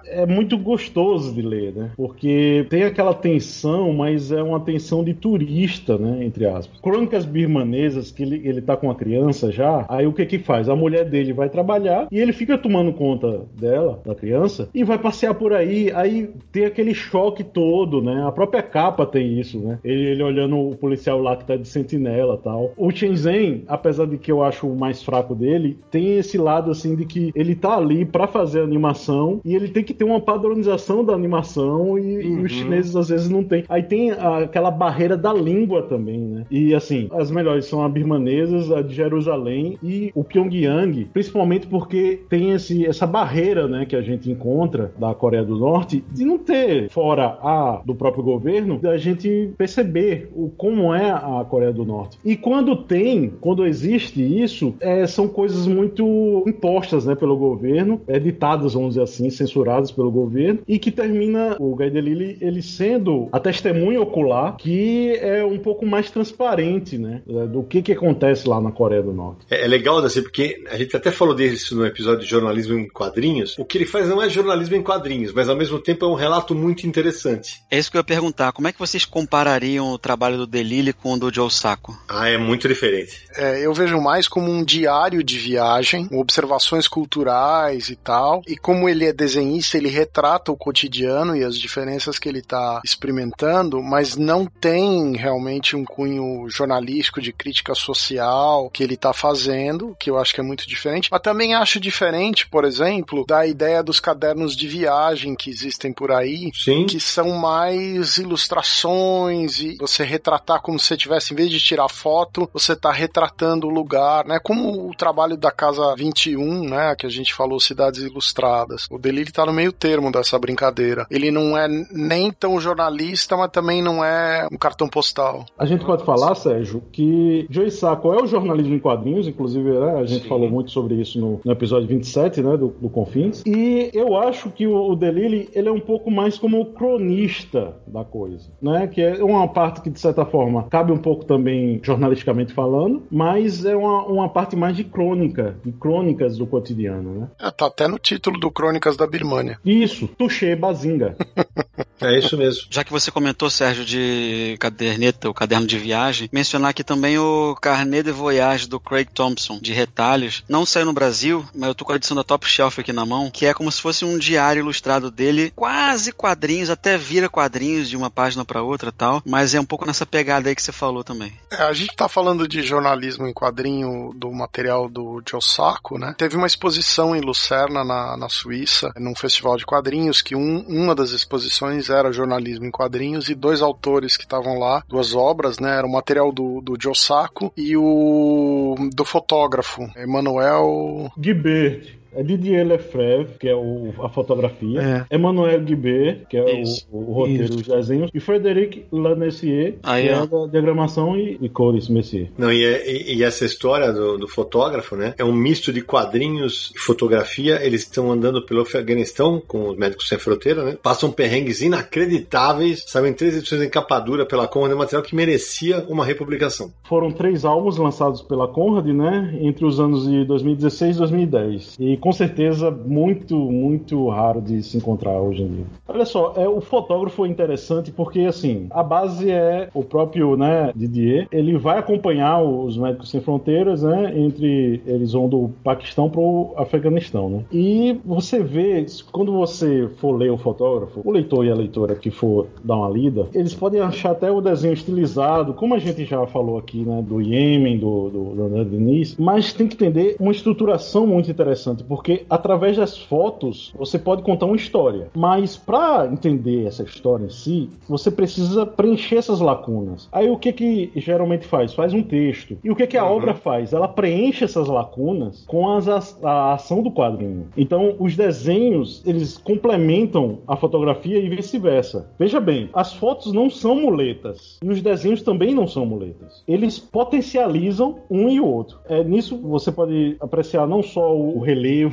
É muito gostoso de ler, né? Porque tem aquela tensão, mas é uma tensão de turista, né? Entre aspas. Crônicas birmanesas, que ele, ele tá com a criança já, aí o que que faz? A mulher dele vai trabalhar e ele fica tomando conta dela, da criança, e vai passear por aí, aí tem aquele choque todo, né? A própria capa tem isso, né? Ele, ele olhando o policial lá que tá de sentinela tal. O Shenzhen, apesar de que eu acho o mais fraco dele, tem esse lado assim de que ele tá ali para fazer animação e ele tem que ter uma padronização da animação e, uhum. e, os chineses às vezes não tem. Aí tem aquela barreira da língua também, né? E assim, as melhores são a birmanesas, a de Jerusalém e o Pyongyang, principalmente porque tem esse, essa barreira, né, que a gente encontra da Coreia do Norte de não ter fora a do próprio governo da gente perceber o como é a Coreia do Norte. E quando tem, quando existe isso, é, são coisas muito impostas, né, pelo governo, editadas, vamos dizer assim, censuradas pelo governo e que termina o Guy Delisle ele sendo a testemunha ocular que é um pouco mais transparente, né, do que que acontece lá na Coreia do Norte. É, é legal, assim, porque a gente até falou disso no episódio de jornalismo em quadrinhos. O que ele faz não é jornalismo em quadrinhos, mas ao mesmo tempo é um relato muito interessante. É isso que eu ia perguntar. Como é que vocês comparariam o trabalho do Delille com o do Joe Sacco? Ah, é muito diferente. É, eu vejo mais como um diário de viagem, observações culturais e tal. E como ele é desenhista, ele retrata o cotidiano e as diferenças que ele está experimentando, mas não tem realmente um cunho jornalístico de crítica social que ele está fazendo, que eu acho que é muito diferente. Mas também acho diferente, por exemplo, da ideia dos cadernos de viagem que existem por aí, Sim. que são mais ilustrações e você retratar como se você tivesse, em vez de tirar foto, você está retratando o lugar, né? Como o trabalho da Casa 21, né? Que a gente falou, Cidades Ilustradas. O Delírio está no meio termo dessa brincadeira. Ele não é nem tão jornalista, mas também não é um cartão postal. A gente pode falar, Sérgio, que Joe Sacco é o jornalismo em quadrinhos, inclusive né, a gente Sim. falou muito sobre isso no, no episódio 27, né, do, do Confins. E eu acho que o, o Delille, ele é um pouco mais como o cronista da coisa, né, que é uma parte que, de certa forma, cabe um pouco também jornalisticamente falando, mas é uma, uma parte mais de crônica, de crônicas do cotidiano, né. É, tá até no título do Crônicas da Birmania. Isso, Tuxê Bazinga. É isso mesmo. Já que você comentou, Sérgio, de caderneta, o caderno de viagem, mencionar aqui também o Carnet de Voyage do Craig Thompson, de retalhos. Não saiu no Brasil, mas eu tô com a edição da Top Shelf aqui na mão, que é como se fosse um diário ilustrado dele, quase quadrinhos, até vira quadrinhos de uma página para outra e tal, mas é um pouco nessa pegada aí que você falou também. É, a gente tá falando de jornalismo em quadrinho do material do Joe Sacco, né? Teve uma exposição em Lucerna, na, na Suíça, num festival de quadrinhos, que um, uma das exposições era jornalismo em quadrinhos e dois autores que estavam lá, duas obras, né? Era o material do, do Joe Sacco e o do fotógrafo, Emanuel... Guibert. É Didier Lefebvre, que é o, a fotografia. Emmanuel Guibert, que é Isso. o, o roteiro Isso. dos desenhos. E Frederic Lanessier, Aí, que é ó. da diagramação e, e cores, Messier. Não, e, é- e- e essa história do, do fotógrafo, né? É um misto de quadrinhos e fotografia. Eles estão andando pelo Afeganistão com os Médicos Sem Fronteira, né? Passam perrengues inacreditáveis. Saem três edições em capa dura pela Conrad, é material que merecia uma republicação. Foram três álbuns lançados pela Conrad, né? Entre os anos de 2016 e 2010. E com certeza muito, muito raro de se encontrar hoje em dia. Olha só, é, o fotógrafo é interessante porque, assim, a base é o próprio, né, Didier. Ele vai acompanhar os Médicos Sem Fronteiras, né? Entre eles vão do Paquistão pro Afeganistão, né? E você vê, quando você for ler o fotógrafo, o leitor e a leitora que for dar uma lida, eles podem achar até o desenho estilizado, como a gente já falou aqui, né? Do Iêmen, do, do, do André Diniz, mas tem que entender uma estruturação muito interessante, através das fotos você pode contar uma história, mas para entender essa história em si, você precisa preencher essas lacunas. Aí o que que geralmente faz? Faz um texto. E o que que a obra faz? Ela preenche essas lacunas com as, as- a ação do quadrinho. Então, os desenhos, eles complementam a fotografia e vice-versa. Veja bem, as fotos não são muletas e os desenhos também não são muletas. Eles potencializam um e o outro. É, nisso você pode apreciar não só o relevo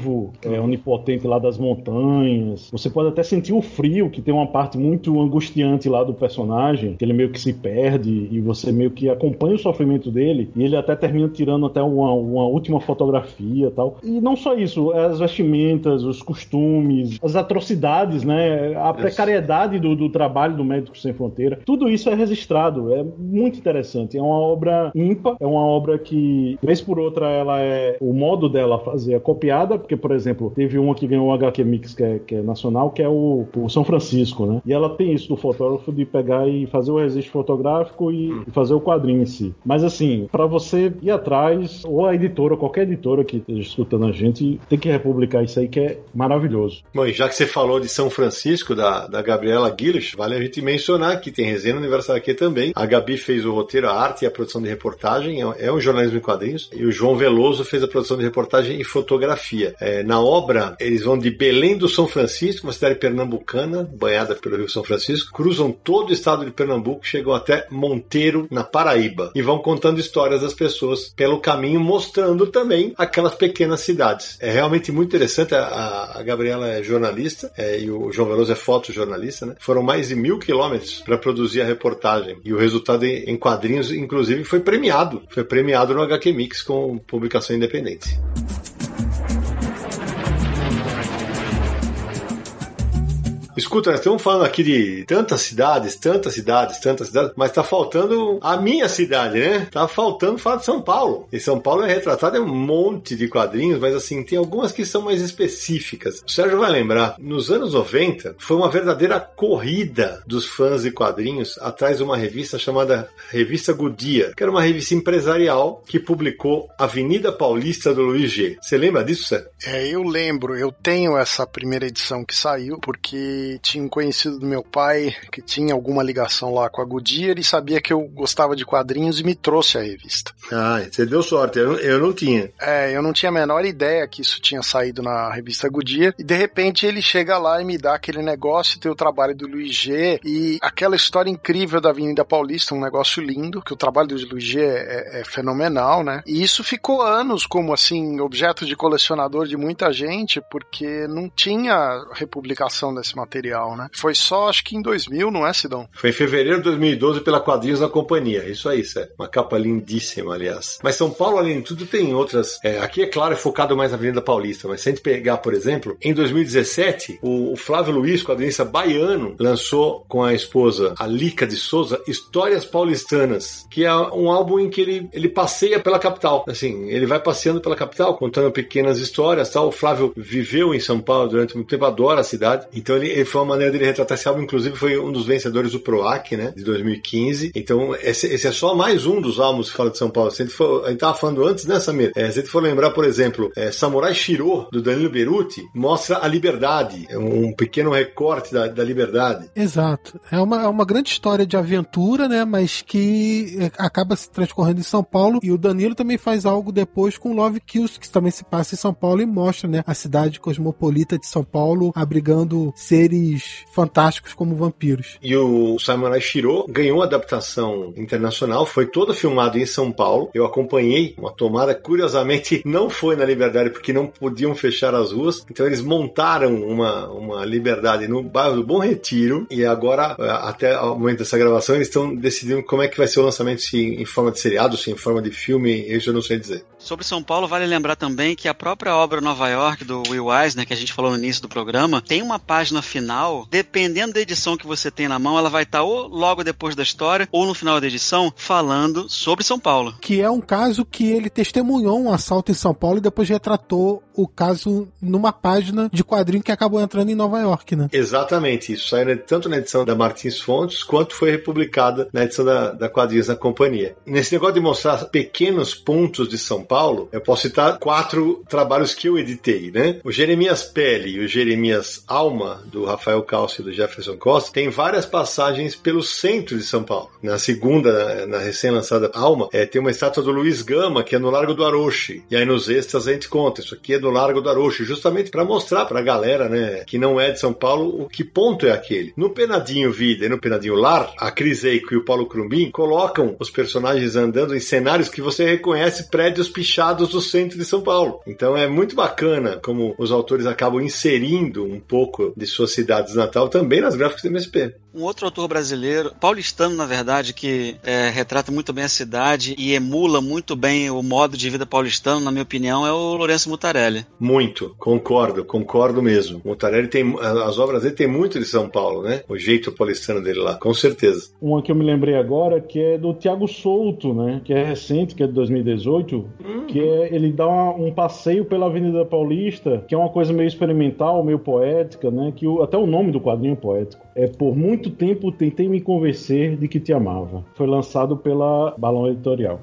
é, onipotente lá das montanhas, você pode até sentir o frio, que tem uma parte muito angustiante lá do personagem, que ele meio que se perde e você meio que acompanha o sofrimento dele e ele até termina tirando até uma, uma última fotografia tal. E não só isso, as vestimentas, os costumes, as atrocidades, né? A precariedade do, do trabalho do Médico Sem Fronteira, tudo isso é registrado. É muito interessante. É uma obra ímpar, é uma obra que, vez por outra, ela é. O modo dela fazer é copiado, porque, por exemplo, teve uma que ganhou o HQ Mix, que é, que é nacional, que é o, o, São Francisco, né? E ela tem isso do fotógrafo de pegar e fazer o registro fotográfico e, hum. e fazer o quadrinho em si. Mas assim, para você ir atrás, ou a editora, qualquer editora que esteja escutando a gente, tem que republicar isso aí que é maravilhoso. Bom, e já que você falou de São Francisco, da, da Gabriela Guilherme, vale a gente mencionar que tem resenha Universal aqui também. A Gabi fez o roteiro, a arte e a produção de reportagem, é, é um jornalismo em quadrinhos, e o João Veloso fez a produção de reportagem e fotografia. É, na obra, eles vão de Belém do São Francisco, uma cidade pernambucana, banhada pelo Rio São Francisco, cruzam todo o estado de Pernambuco, chegam até Monteiro, na Paraíba, e vão contando histórias das pessoas pelo caminho, mostrando também aquelas pequenas cidades. É realmente muito interessante. A, a Gabriela é jornalista é, e o João Veloso é fotojornalista, né? Foram mais de mil quilômetros para produzir a reportagem. E o resultado em quadrinhos, inclusive, foi premiado. Foi premiado no HQ Mix com publicação independente. Escuta, nós estamos falando aqui de tantas cidades, tantas cidades, tantas cidades, mas tá faltando a minha cidade, né? Tá faltando falar de São Paulo. E São Paulo é retratado em um monte de quadrinhos, mas assim, tem algumas que são mais específicas. O Sérgio vai lembrar, nos anos 90, foi uma verdadeira corrida dos fãs de quadrinhos atrás de uma revista chamada Revista Goodyear, que era uma revista empresarial que publicou Avenida Paulista do Luiz G. Você lembra disso, Sérgio? É, eu lembro. Eu tenho essa primeira edição que saiu, porque tinha um conhecido do meu pai que tinha alguma ligação lá com a Goodyear e sabia que eu gostava de quadrinhos e me trouxe a revista. Ah, você deu sorte, eu, eu não tinha. É, eu não tinha a menor ideia que isso tinha saído na revista Goodyear e de repente ele chega lá e me dá aquele negócio, tem o trabalho do Luiz G e aquela história incrível da Avenida Paulista, um negócio lindo, que o trabalho do Luiz G é, é, é fenomenal, né? E isso ficou anos como assim, objeto de colecionador de muita gente, porque não tinha republicação desse material material, né? Foi só, acho que em 2000, não é, Sidão? Foi em fevereiro de 2012 pela Quadrinhos da Companhia. Isso aí, Sé. Uma capa lindíssima, aliás. Mas São Paulo, além de tudo, tem outras. É, aqui, é claro, é focado mais na Avenida Paulista, mas se a gente pegar, por exemplo, em 2017, o, Flávio Luiz, quadrinista baiano, lançou com a esposa Alica de Souza Histórias Paulistanas, que é um álbum em que ele, ele passeia pela capital. Assim, ele vai passeando pela capital, contando pequenas histórias tal. O Flávio viveu em São Paulo durante muito tempo, adora a cidade. Então ele, foi uma maneira dele retratar esse álbum, inclusive foi um dos vencedores do PROAC, né, de 2015. Então, esse, esse é só mais um dos álbuns que fala de São Paulo. Se a gente, for, a gente tava falando antes, né, Samir? É, se a gente for lembrar, por exemplo, é, Samurai Shiro, do Danilo Beruti, mostra a liberdade, é um pequeno recorte da, da liberdade. Exato. É uma, é uma grande história de aventura, né, mas que é, acaba se transcorrendo em São Paulo. E o Danilo também faz algo depois com Love Kills, que também se passa em São Paulo e mostra, né, a cidade cosmopolita de São Paulo abrigando seres seres fantásticos como vampiros. E o Samurai Shiro ganhou uma adaptação internacional, foi todo filmado em São Paulo. Eu acompanhei uma tomada, curiosamente não foi na Liberdade porque não podiam fechar as ruas, então eles montaram uma, uma Liberdade no bairro do Bom Retiro e agora, até o momento dessa gravação, eles estão decidindo como é que vai ser o lançamento, se em forma de seriado, se em forma de filme, isso eu não sei dizer. Sobre São Paulo, vale lembrar também que a própria obra Nova York, do Will Eisner, que a gente falou no início do programa, tem uma página final, dependendo da edição que você tem na mão, ela vai estar ou logo depois da história, ou no final da edição, falando sobre São Paulo. Que é um caso que ele testemunhou um assalto em São Paulo e depois retratou o caso numa página de quadrinho que acabou entrando em Nova York, né? Exatamente, isso saiu tanto na edição da Martins Fontes, quanto foi republicada na edição da, da Quadrinhos da Companhia. Nesse negócio de mostrar pequenos pontos de São Paulo, eu posso citar quatro trabalhos que eu editei, né? O Jeremias Pele e o Jeremias Alma, do Rafael Calci e do Jefferson Costa, tem várias passagens pelo centro de São Paulo. Na segunda, na recém-lançada Alma, é, tem uma estátua do Luiz Gama, que é no Largo do Aroche. E aí nos extras a gente conta, isso aqui é do Largo do Aroche, justamente para mostrar para a galera, né, que não é de São Paulo, o que ponto é aquele. No Penadinho Vida e no Penadinho Lar, a Cris Eico e o Paulo Crumbin colocam os personagens andando em cenários que você reconhece prédios pichados do centro de São Paulo. Então é muito bacana como os autores acabam inserindo um pouco de suas cidades natal também nas gráficas do MSP. Um outro autor brasileiro, paulistano na verdade, que é, retrata muito bem a cidade e emula muito bem o modo de vida paulistano, na minha opinião, é o Lourenço Mutarelli. Muito, concordo, concordo mesmo. Mutarelli tem, as obras dele tem muito de São Paulo, né? O jeito paulistano dele lá, com certeza. Uma que eu me lembrei agora que é do Tiago Souto, né? Que é recente, que é de 2018, uhum. que é ele dá uma, um passeio pela Avenida Paulista, que é uma coisa meio experimental, meio poética, né? Que o, até o nome do quadrinho poético. É por muito tempo tentei me convencer de que te amava. Foi lançado pela Balão Editorial.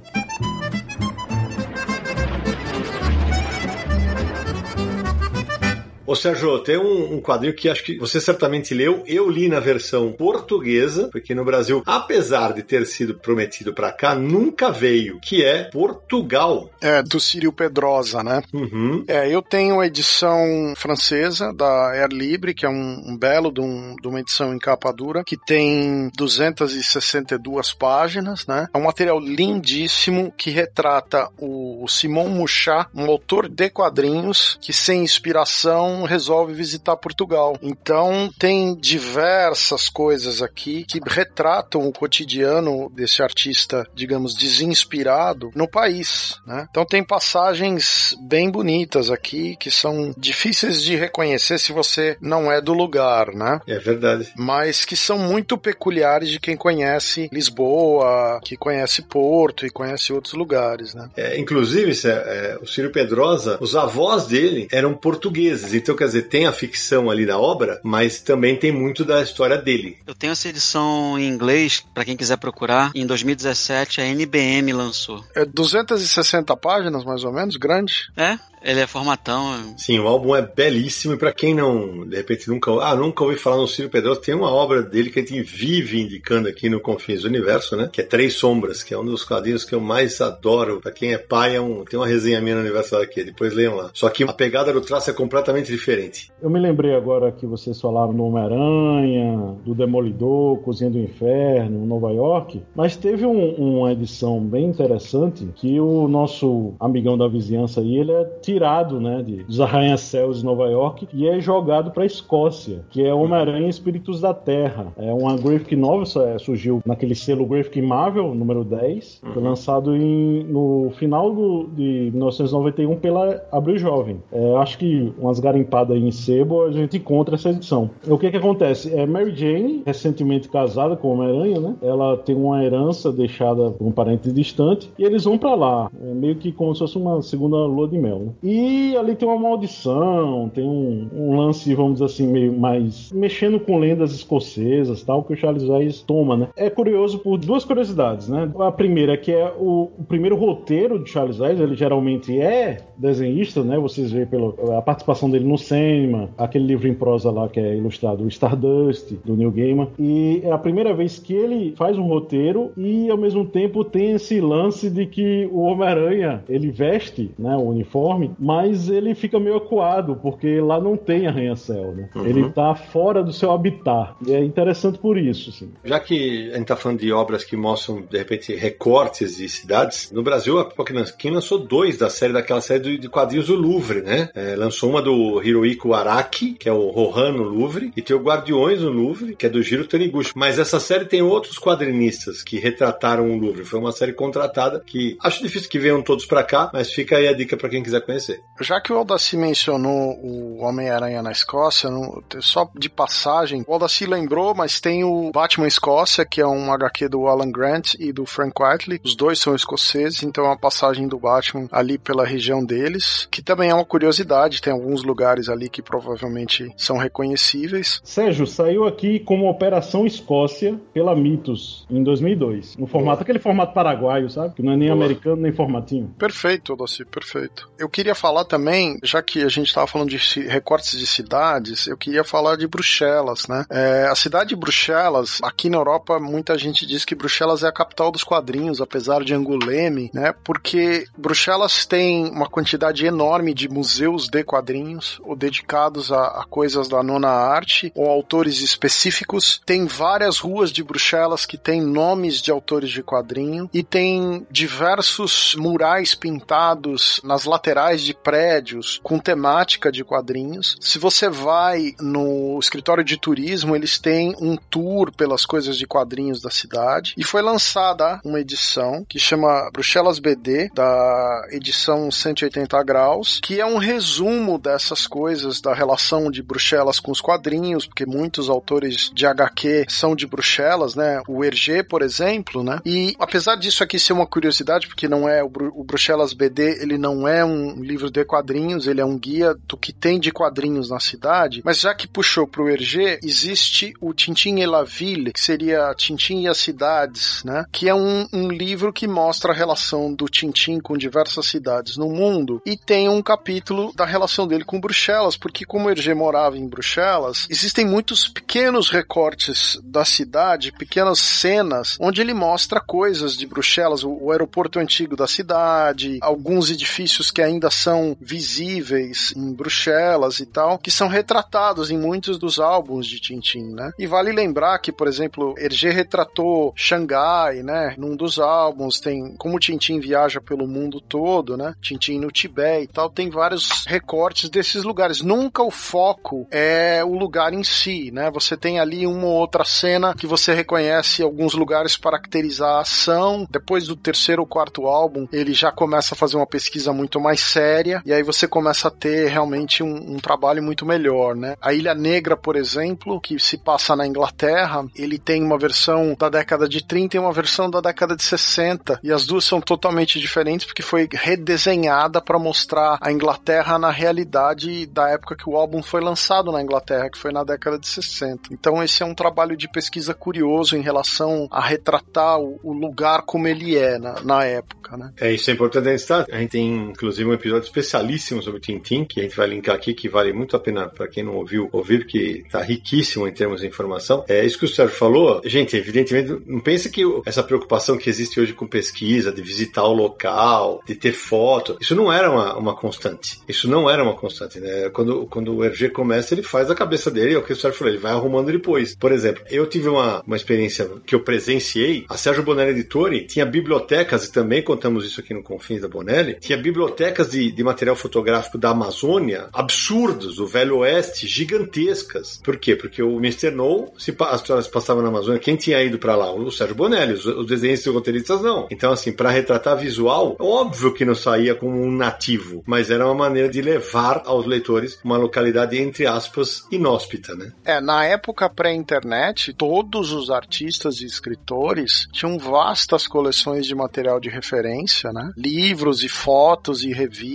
Ô Sérgio, tem um, um, quadrinho que acho que você certamente leu. Eu li na versão portuguesa, porque no Brasil, apesar de ter sido prometido para cá, nunca veio, que é Portugal. É, do Círio Pedrosa, né? Uhum. É, eu tenho a edição francesa da Air Libre, que é um, um belo de, um, de, uma edição em capa dura, que tem 262 páginas, né? É um material lindíssimo que retrata o Simon Mouchat, um autor de quadrinhos que sem inspiração resolve visitar Portugal. Então tem diversas coisas aqui que retratam o cotidiano desse artista, digamos, desinspirado no país. Né? Então tem passagens bem bonitas aqui que são difíceis de reconhecer se você não é do lugar, né? É verdade. Mas que são muito peculiares de quem conhece Lisboa, que conhece Porto e conhece outros lugares, né? É, inclusive, é, o Círio Pedrosa, os avós dele eram portugueses, então, quer dizer, tem a ficção ali da obra, mas também tem muito da história dele. Eu tenho essa edição em inglês, para quem quiser procurar. Em 2017, a NBM lançou. É 260 páginas, mais ou menos, grande? É, ele é formatão. Sim, o álbum é belíssimo e para quem não, de repente, nunca, ah, nunca ouvi falar no Ciro Pedrosa, tem uma obra dele que a gente vive indicando aqui no Confins do Universo, né? Que é Três Sombras, que é um dos quadrinhos que eu mais adoro. Para quem é pai, é um, tem uma resenha minha no aniversário aqui, depois leiam lá. Só que a pegada do traço é completamente diferente. Eu me lembrei agora que vocês falaram do Homem-Aranha, do Demolidor, Cozinha do Inferno, Nova York, mas teve um, uma edição bem interessante que o nosso amigão da vizinhança aí, ele é tirado, né, de, dos arranha-céus de Nova York e é jogado para a Escócia, que é Homem-Aranha Espíritos da Terra. É uma graphic novel, é, surgiu naquele selo Graphic Marvel, número 10, foi uhum. lançado em, no final do, de 1991 pela Abril Jovem. É, acho que umas garimpadas em sebo a gente encontra essa edição. O que que acontece? É Mary Jane, recentemente casada com Homem-Aranha, né? Ela tem uma herança deixada por um parente distante e eles vão para lá. É meio que como se fosse uma segunda lua de mel, né? E ali tem uma maldição, tem um, um, lance, vamos dizer assim, meio mais mexendo com lendas escocesas, tal, que o Charles Weiss toma, né? É curioso por duas curiosidades, né? A primeira que é o, o primeiro roteiro de Charles Weiss, ele geralmente é desenhista, né? Vocês veem pela a participação dele no cinema, aquele livro em prosa lá que é ilustrado, o Stardust, do Neil Gaiman, e é a primeira vez que ele faz um roteiro e ao mesmo tempo tem esse lance de que o Homem-Aranha, ele veste, né, o uniforme mas ele fica meio acuado, porque lá não tem arranha-céu, né? Uhum. Ele tá fora do seu habitat. E é interessante por isso, assim. Já que a gente tá falando de obras que mostram, de repente, recortes de cidades, no Brasil a Pokémon lançou dois da série, daquela série de quadrinhos do Louvre, né? É, lançou uma do Hirohiko Araki, que é o Rohan no Louvre, e tem o Guardiões no Louvre, que é do Giro Taniguchi. Mas essa série tem outros quadrinistas que retrataram o Louvre. Foi uma série contratada que acho difícil que venham todos para cá, mas fica aí a dica para quem quiser conhecer conhecer. Já que o Aldaci mencionou o Homem-Aranha na Escócia, não, só de passagem, o Aldaci lembrou, mas tem o Batman Escócia, que é um HQ do Alan Grant e do Frank Whiteley. Os dois são escoceses, então é uma passagem do Batman ali pela região deles, que também é uma curiosidade, tem alguns lugares ali que provavelmente são reconhecíveis. Sérgio, saiu aqui como Operação Escócia pela Mitos em 2002, no formato, Boa. aquele formato paraguaio, sabe? Que não é nem Boa. americano nem formatinho. Perfeito, Aldaci, perfeito. Eu queria queria falar também, já que a gente estava falando de recortes de cidades, eu queria falar de Bruxelas, né? É, a cidade de Bruxelas, aqui na Europa, muita gente diz que Bruxelas é a capital dos quadrinhos, apesar de Anguleme, né? Porque Bruxelas tem uma quantidade enorme de museus de quadrinhos, ou dedicados a, a coisas da nona arte ou autores específicos. Tem várias ruas de Bruxelas que têm nomes de autores de quadrinho e tem diversos murais pintados nas laterais de prédios com temática de quadrinhos. Se você vai no escritório de turismo, eles têm um tour pelas coisas de quadrinhos da cidade e foi lançada uma edição que chama Bruxelas BD, da edição 180 graus, que é um resumo dessas coisas da relação de Bruxelas com os quadrinhos, porque muitos autores de HQ são de Bruxelas, né? O Hergé, por exemplo, né? E apesar disso aqui ser uma curiosidade, porque não é o, Bru o Bruxelas BD, ele não é um livro de quadrinhos, ele é um guia do que tem de quadrinhos na cidade, mas já que puxou pro Hergé, existe o Tintin et la Ville, que seria Tintin e as cidades, né? Que é um, um livro que mostra a relação do Tintin com diversas cidades no mundo e tem um capítulo da relação dele com Bruxelas, porque como Hergé morava em Bruxelas, existem muitos pequenos recortes da cidade, pequenas cenas, onde ele mostra coisas de Bruxelas, o, o aeroporto antigo da cidade, alguns edifícios que ainda são visíveis em Bruxelas e tal, que são retratados em muitos dos álbuns de Tintin, né? E vale lembrar que, por exemplo, Hergé retratou Xangai, né? Num dos álbuns tem como Tintin viaja pelo mundo todo, né? Tintin no Tibete e tal, tem vários recortes desses lugares. Nunca o foco é o lugar em si, né? Você tem ali uma ou outra cena que você reconhece alguns lugares para caracterizar a ação. Depois do terceiro ou quarto álbum, ele já começa a fazer uma pesquisa muito mais séria e aí você começa a ter realmente um, um trabalho muito melhor, né? A Ilha Negra, por exemplo, que se passa na Inglaterra, ele tem uma versão da década de 30 e uma versão da década de 60 e as duas são totalmente diferentes porque foi redesenhada para mostrar a Inglaterra na realidade da época que o álbum foi lançado na Inglaterra, que foi na década de 60. Então esse é um trabalho de pesquisa curioso em relação a retratar o, o lugar como ele é na, na época, né? É, isso é importante. A gente tem inclusive um episódio especialíssimo sobre Tintin, que a gente vai linkar aqui, que vale muito a pena para quem não ouviu ouvir, que está riquíssimo em termos de informação. É isso que o Sérgio falou. Gente, evidentemente, não pense que essa preocupação que existe hoje com pesquisa, de visitar o local, de ter foto, isso não era uma, uma constante. Isso não era uma constante, né? Quando, quando o RG começa, ele faz a cabeça dele, é o que o Sérgio falou, ele vai arrumando depois. Por exemplo, eu tive uma, uma experiência que eu presenciei, a Sérgio Bonelli Editore tinha bibliotecas, e também contamos isso aqui no Confins da Bonelli, tinha bibliotecas de, de material fotográfico da Amazônia absurdos, do Velho Oeste, gigantescas. Por quê? Porque o Mr. No, se as histórias passavam na Amazônia, quem tinha ido para lá? O Sérgio Bonelli, os, os desenhos e roteiristas não. Então, assim, para retratar visual, óbvio que não saía como um nativo, mas era uma maneira de levar aos leitores uma localidade, entre aspas, inóspita, né? É, na época pré-internet, todos os artistas e escritores tinham vastas coleções de material de referência, né? Livros e fotos e revistas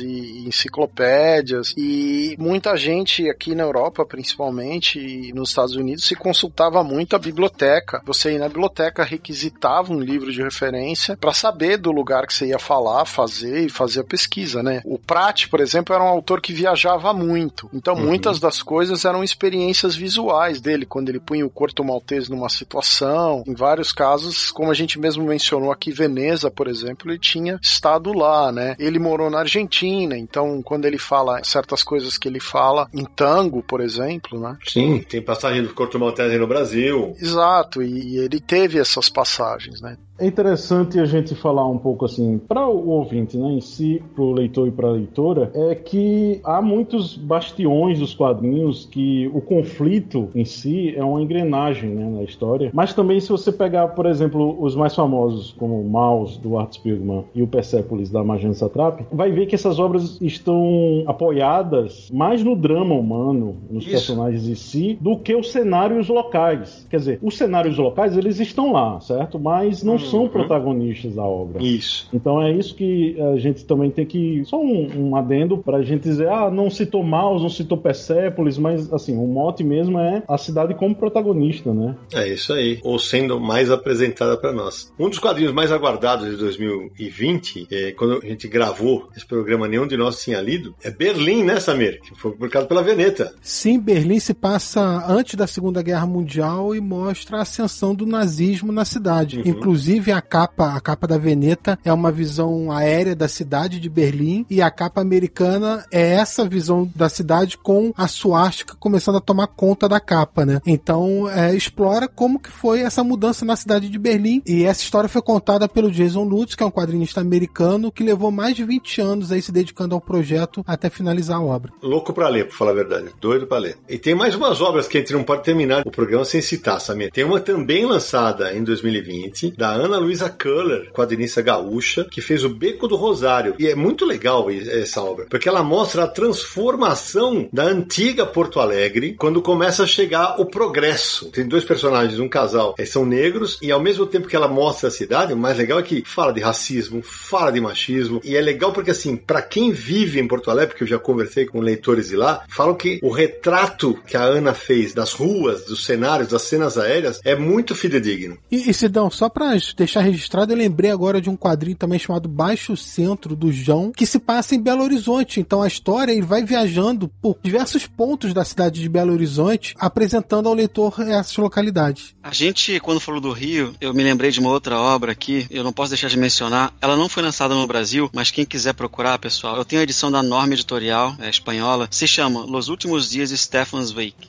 e enciclopédias e muita gente aqui na Europa, principalmente, e nos Estados Unidos, se consultava muito a biblioteca. Você ia na biblioteca, requisitava um livro de referência para saber do lugar que você ia falar, fazer e fazer a pesquisa, né? O Prat, por exemplo, era um autor que viajava muito. Então, uhum. muitas das coisas eram experiências visuais dele, quando ele punha o Corto Maltese numa situação. Em vários casos, como a gente mesmo mencionou aqui, Veneza, por exemplo, ele tinha estado lá, né? Ele morou na Argentina, então quando ele fala certas coisas que ele fala em tango, por exemplo, né? Sim, tem passagem do Corto Maltese no Brasil. Exato, e ele teve essas passagens, né? É interessante a gente falar um pouco assim, para o ouvinte né, em si, para o leitor e para a leitora, é que há muitos bastiões dos quadrinhos que o conflito em si é uma engrenagem né, na história. Mas também, se você pegar, por exemplo, os mais famosos, como o Maus, do Art Spiegelman, e o Persepolis, da Magenta Satrap, vai ver que essas obras estão apoiadas mais no drama humano, nos Isso. personagens em si, do que os cenários locais. Quer dizer, os cenários locais, eles estão lá, certo? Mas não são uhum. protagonistas da obra. Isso. Então é isso que a gente também tem que. Só um, um adendo pra gente dizer, ah, não citou Maus, não citou Persépolis, mas assim, o mote mesmo é a cidade como protagonista, né? É isso aí. Ou sendo mais apresentada para nós. Um dos quadrinhos mais aguardados de 2020, é, quando a gente gravou esse programa, nenhum de nós tinha lido, é Berlim, né, Samir? Que foi publicado pela Veneta. Sim, Berlim se passa antes da Segunda Guerra Mundial e mostra a ascensão do nazismo na cidade. Uhum. Inclusive, Inclusive, a capa, a capa da Veneta é uma visão aérea da cidade de Berlim e a capa americana é essa visão da cidade com a suástica começando a tomar conta da capa, né? Então, é, explora como que foi essa mudança na cidade de Berlim e essa história foi contada pelo Jason Lutz, que é um quadrinista americano que levou mais de 20 anos aí se dedicando ao projeto até finalizar a obra. Louco pra ler, pra falar a verdade. Doido pra ler. E tem mais umas obras que a gente não pode terminar o programa sem citar, Samir. Tem uma também lançada em 2020, da Ana Luisa Köhler, quadrinista gaúcha, que fez o Beco do Rosário. E é muito legal essa obra, porque ela mostra a transformação da antiga Porto Alegre quando começa a chegar o progresso. Tem dois personagens, um casal, eles são negros, e ao mesmo tempo que ela mostra a cidade, o mais legal é que fala de racismo, fala de machismo, e é legal porque, assim, para quem vive em Porto Alegre, porque eu já conversei com leitores de lá, falam que o retrato que a Ana fez das ruas, dos cenários, das cenas aéreas, é muito fidedigno. E, e Sidão, só pra deixar registrado, eu lembrei agora de um quadrinho também chamado Baixo Centro do João, que se passa em Belo Horizonte. Então a história ele vai viajando por diversos pontos da cidade de Belo Horizonte, apresentando ao leitor essas localidades. A gente, quando falou do Rio, eu me lembrei de uma outra obra aqui, eu não posso deixar de mencionar. Ela não foi lançada no Brasil, mas quem quiser procurar, pessoal, eu tenho a edição da Norma Editorial, é espanhola, se chama Los Últimos Dias de Stefan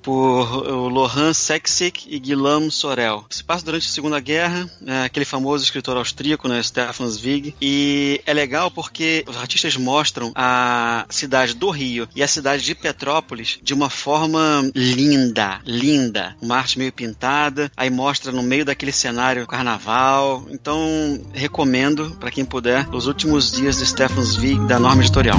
por Lohan Seksik e Guillaume Sorel. Se passa durante a Segunda Guerra, é aquele famoso escritor austríaco, né, Stefan Zweig, e é legal porque os artistas mostram a cidade do Rio e a cidade de Petrópolis de uma forma linda, linda. Uma arte meio pintada, aí mostra no meio daquele cenário carnaval. Então, recomendo para quem puder Os Últimos Dias de Stefan Zweig da Norma Editorial.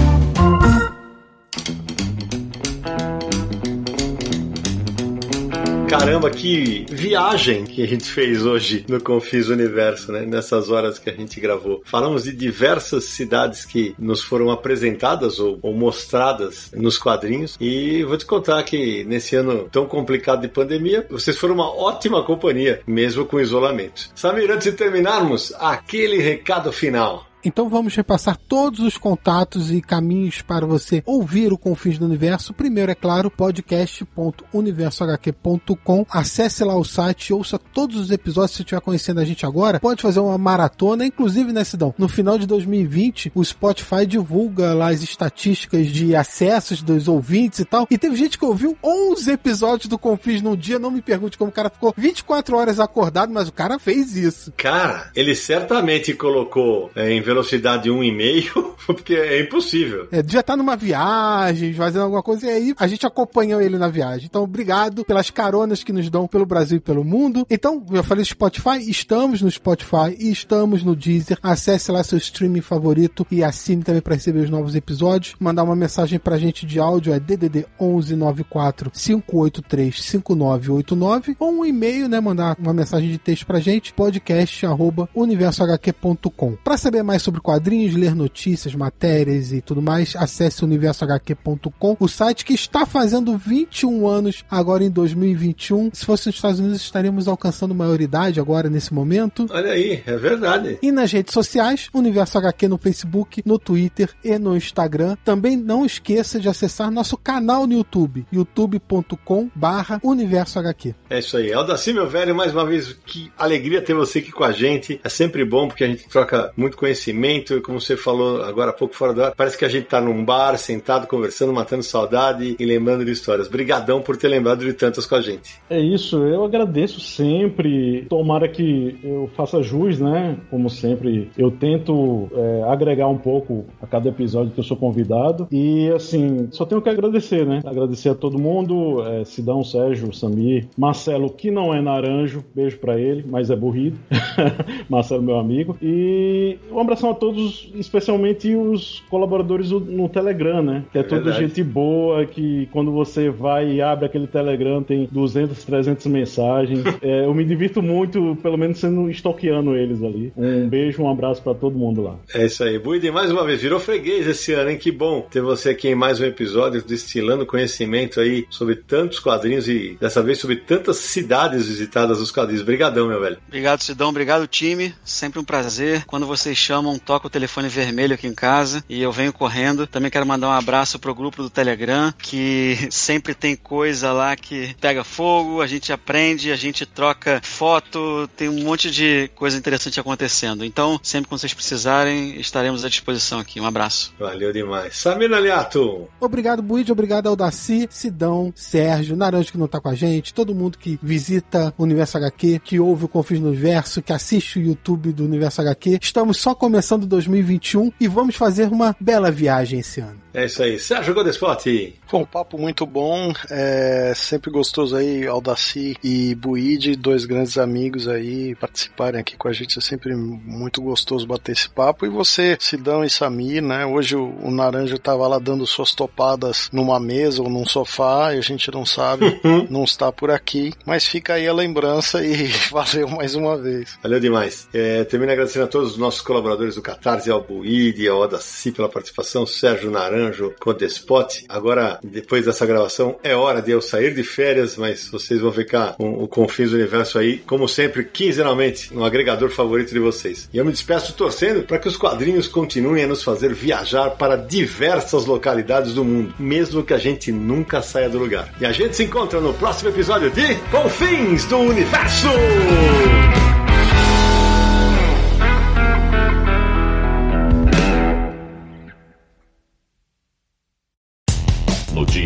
Caramba, que viagem que a gente fez hoje no Confis Universo, né? Nessas horas que a gente gravou. Falamos de diversas cidades que nos foram apresentadas ou, ou mostradas nos quadrinhos. E vou te contar que nesse ano tão complicado de pandemia, vocês foram uma ótima companhia, mesmo com isolamento. Samir, antes de terminarmos, aquele recado final. Então vamos repassar todos os contatos e caminhos para você ouvir o Confins do Universo. Primeiro, é claro, podcast.universohq.com. Acesse lá o site, ouça todos os episódios. Se estiver conhecendo a gente agora, pode fazer uma maratona, inclusive, né, Sidão? No final de 2020, o Spotify divulga lá as estatísticas de acessos dos ouvintes e tal. E teve gente que ouviu 11 episódios do Confins num dia. Não me pergunte como o cara ficou 24 horas acordado, mas o cara fez isso. Cara, ele certamente colocou é, em velocidade 1,5, porque é impossível. É, já tá numa viagem, fazendo alguma coisa, e aí a gente acompanhou ele na viagem. Então, obrigado pelas caronas que nos dão pelo Brasil e pelo mundo. Então, eu falei Spotify, estamos no Spotify e estamos no Deezer. Acesse lá seu streaming favorito e assine também para receber os novos episódios. Mandar uma mensagem pra gente de áudio é DDD 1194 583 5989 ou um e-mail, né, mandar uma mensagem de texto pra gente, podcast arroba universohq.com. Para saber mais mais sobre quadrinhos, ler notícias, matérias e tudo mais, acesse universohq.com, o site que está fazendo 21 anos agora em 2021. Se fosse nos Estados Unidos, estaríamos alcançando maioridade agora nesse momento. Olha aí, é verdade. E nas redes sociais, Universo HQ no Facebook, no Twitter e no Instagram. Também não esqueça de acessar nosso canal no YouTube, youtube.com barra Universo HQ. É isso aí. Aldaci, meu velho, mais uma vez, que alegria ter você aqui com a gente. É sempre bom porque a gente troca muito conhecimento conhecimento, como você falou agora há pouco fora do ar, parece que a gente tá num bar, sentado, conversando, matando saudade e lembrando de histórias. Brigadão por ter lembrado de tantas com a gente. É isso, eu agradeço sempre. Tomara que eu faça jus, né? Como sempre, eu tento é, agregar um pouco a cada episódio que eu sou convidado. E assim, só tenho que agradecer, né? Agradecer a todo mundo, é, Sidão, Sérgio, Samir, Marcelo, que não é naranjo, beijo para ele, mas é burrido. Marcelo, meu amigo. E um abraço abração a todos, especialmente os colaboradores no Telegram, né? Que é, é toda verdade. gente boa, que quando você vai e abre aquele Telegram tem 200, 300 mensagens. é, eu me divirto muito, pelo menos sendo stalkeando eles ali. Um beijo, um abraço para todo mundo lá. É isso aí. Buide, mais uma vez, virou freguês esse ano, hein? Que bom ter você aqui em mais um episódio destilando conhecimento aí sobre tantos quadrinhos e dessa vez sobre tantas cidades visitadas nos quadrinhos. Obrigadão, meu velho. Obrigado, Sidão. Obrigado, time. Sempre um prazer. Quando vocês chamam não toca o telefone vermelho aqui em casa e eu venho correndo. Também quero mandar um abraço pro grupo do Telegram, que sempre tem coisa lá que pega fogo, a gente aprende, a gente troca foto, tem um monte de coisa interessante acontecendo. Então, sempre que vocês precisarem, estaremos à disposição aqui. Um abraço. Valeu demais. Samir Aliato. Obrigado, Buide. Obrigado, Aldaci, Sidão, Sérgio, Naranjo que não tá com a gente, todo mundo que visita o Universo HQ, que ouve o Confins no Universo, que assiste o YouTube do Universo HQ. Estamos só começando 2021 e vamos fazer uma bela viagem esse ano. É isso aí. Sérgio Godespot. Foi um papo muito bom. É sempre gostoso aí, Aldaci e Buide, dois grandes amigos aí, participarem aqui com a gente. É sempre muito gostoso bater esse papo. E você, Sidão e Samir, né? Hoje o, o Naranjo tava lá dando suas topadas numa mesa ou num sofá e a gente não sabe, não está por aqui. Mas fica aí a lembrança e valeu mais uma vez. Valeu demais. É, termino agradecendo a todos os nossos colaboradores do Catarse, ao Buide, ao Odaci pela participação, Sérgio Naranjo Naranjo com Despot. Agora, depois dessa gravação, é hora de eu sair de férias, mas vocês vão ficar com o Confins do Universo aí, como sempre, quinzenalmente, no agregador favorito de vocês. E eu me despeço torcendo para que os quadrinhos continuem a nos fazer viajar para diversas localidades do mundo, mesmo que a gente nunca saia do lugar. E a gente se encontra no próximo episódio de Confins do Universo!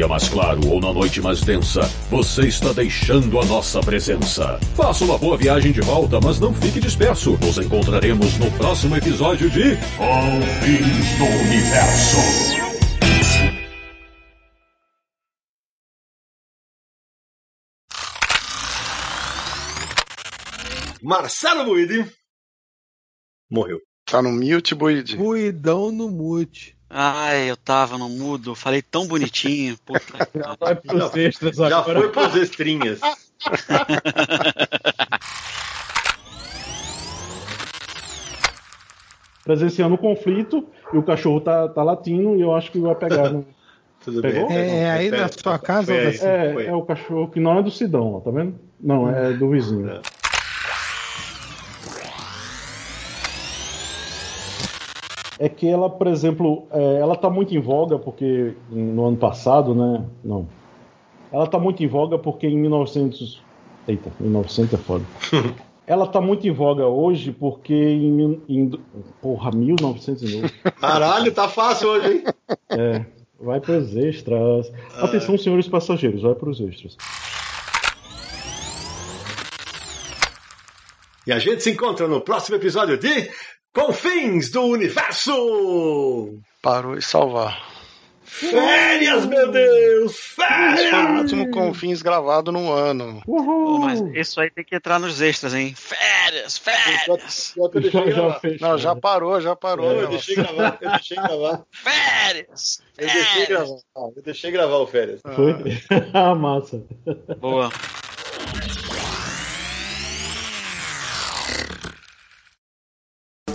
Dia mais claro ou na noite mais densa, você está deixando a nossa presença. Faça uma boa viagem de volta, mas não fique disperso. Nos encontraremos no próximo episódio de Confins do Universo. Marcelo Buide morreu. Tá no mute, Buide? Buidão no mute. Ai, eu tava no mudo, falei tão bonitinho. Puta. Já vai pros extras Já agora. foi pros extrinhas. Presenciando o conflito e o cachorro tá, tá latindo e eu acho que vai pegar. no- Tudo Pegou? bem. É, aí na sua casa, aí. É, é o cachorro que não é do Sidão, ó, tá vendo? Não, é do vizinho. É. É que ela, por exemplo, é, ela tá muito em voga porque no ano passado, né? Não. Ela tá muito em voga porque em 1900. Eita, 1900 é foda. Ela tá muito em voga hoje porque em. em porra, 1900 e novo. Caralho, tá fácil hoje, hein? É, vai pros extras. Atenção, senhores passageiros, vai pros extras. E a gente se encontra no próximo episódio de Confins do Universo! Parou e salvar. Férias, meu Deus! Esse foi o Férias! último Confins gravado no ano. Pô, Uhul! mas isso aí tem que entrar nos extras, hein? Férias, férias, Pior que eu deixei Já, já gravar. fez. Não, já parou, já parou. Eu deixei gravar, eu deixei gravar. férias, Eu deixei férias. gravar. Eu deixei gravar o férias. Foi? Ah, massa. Boa.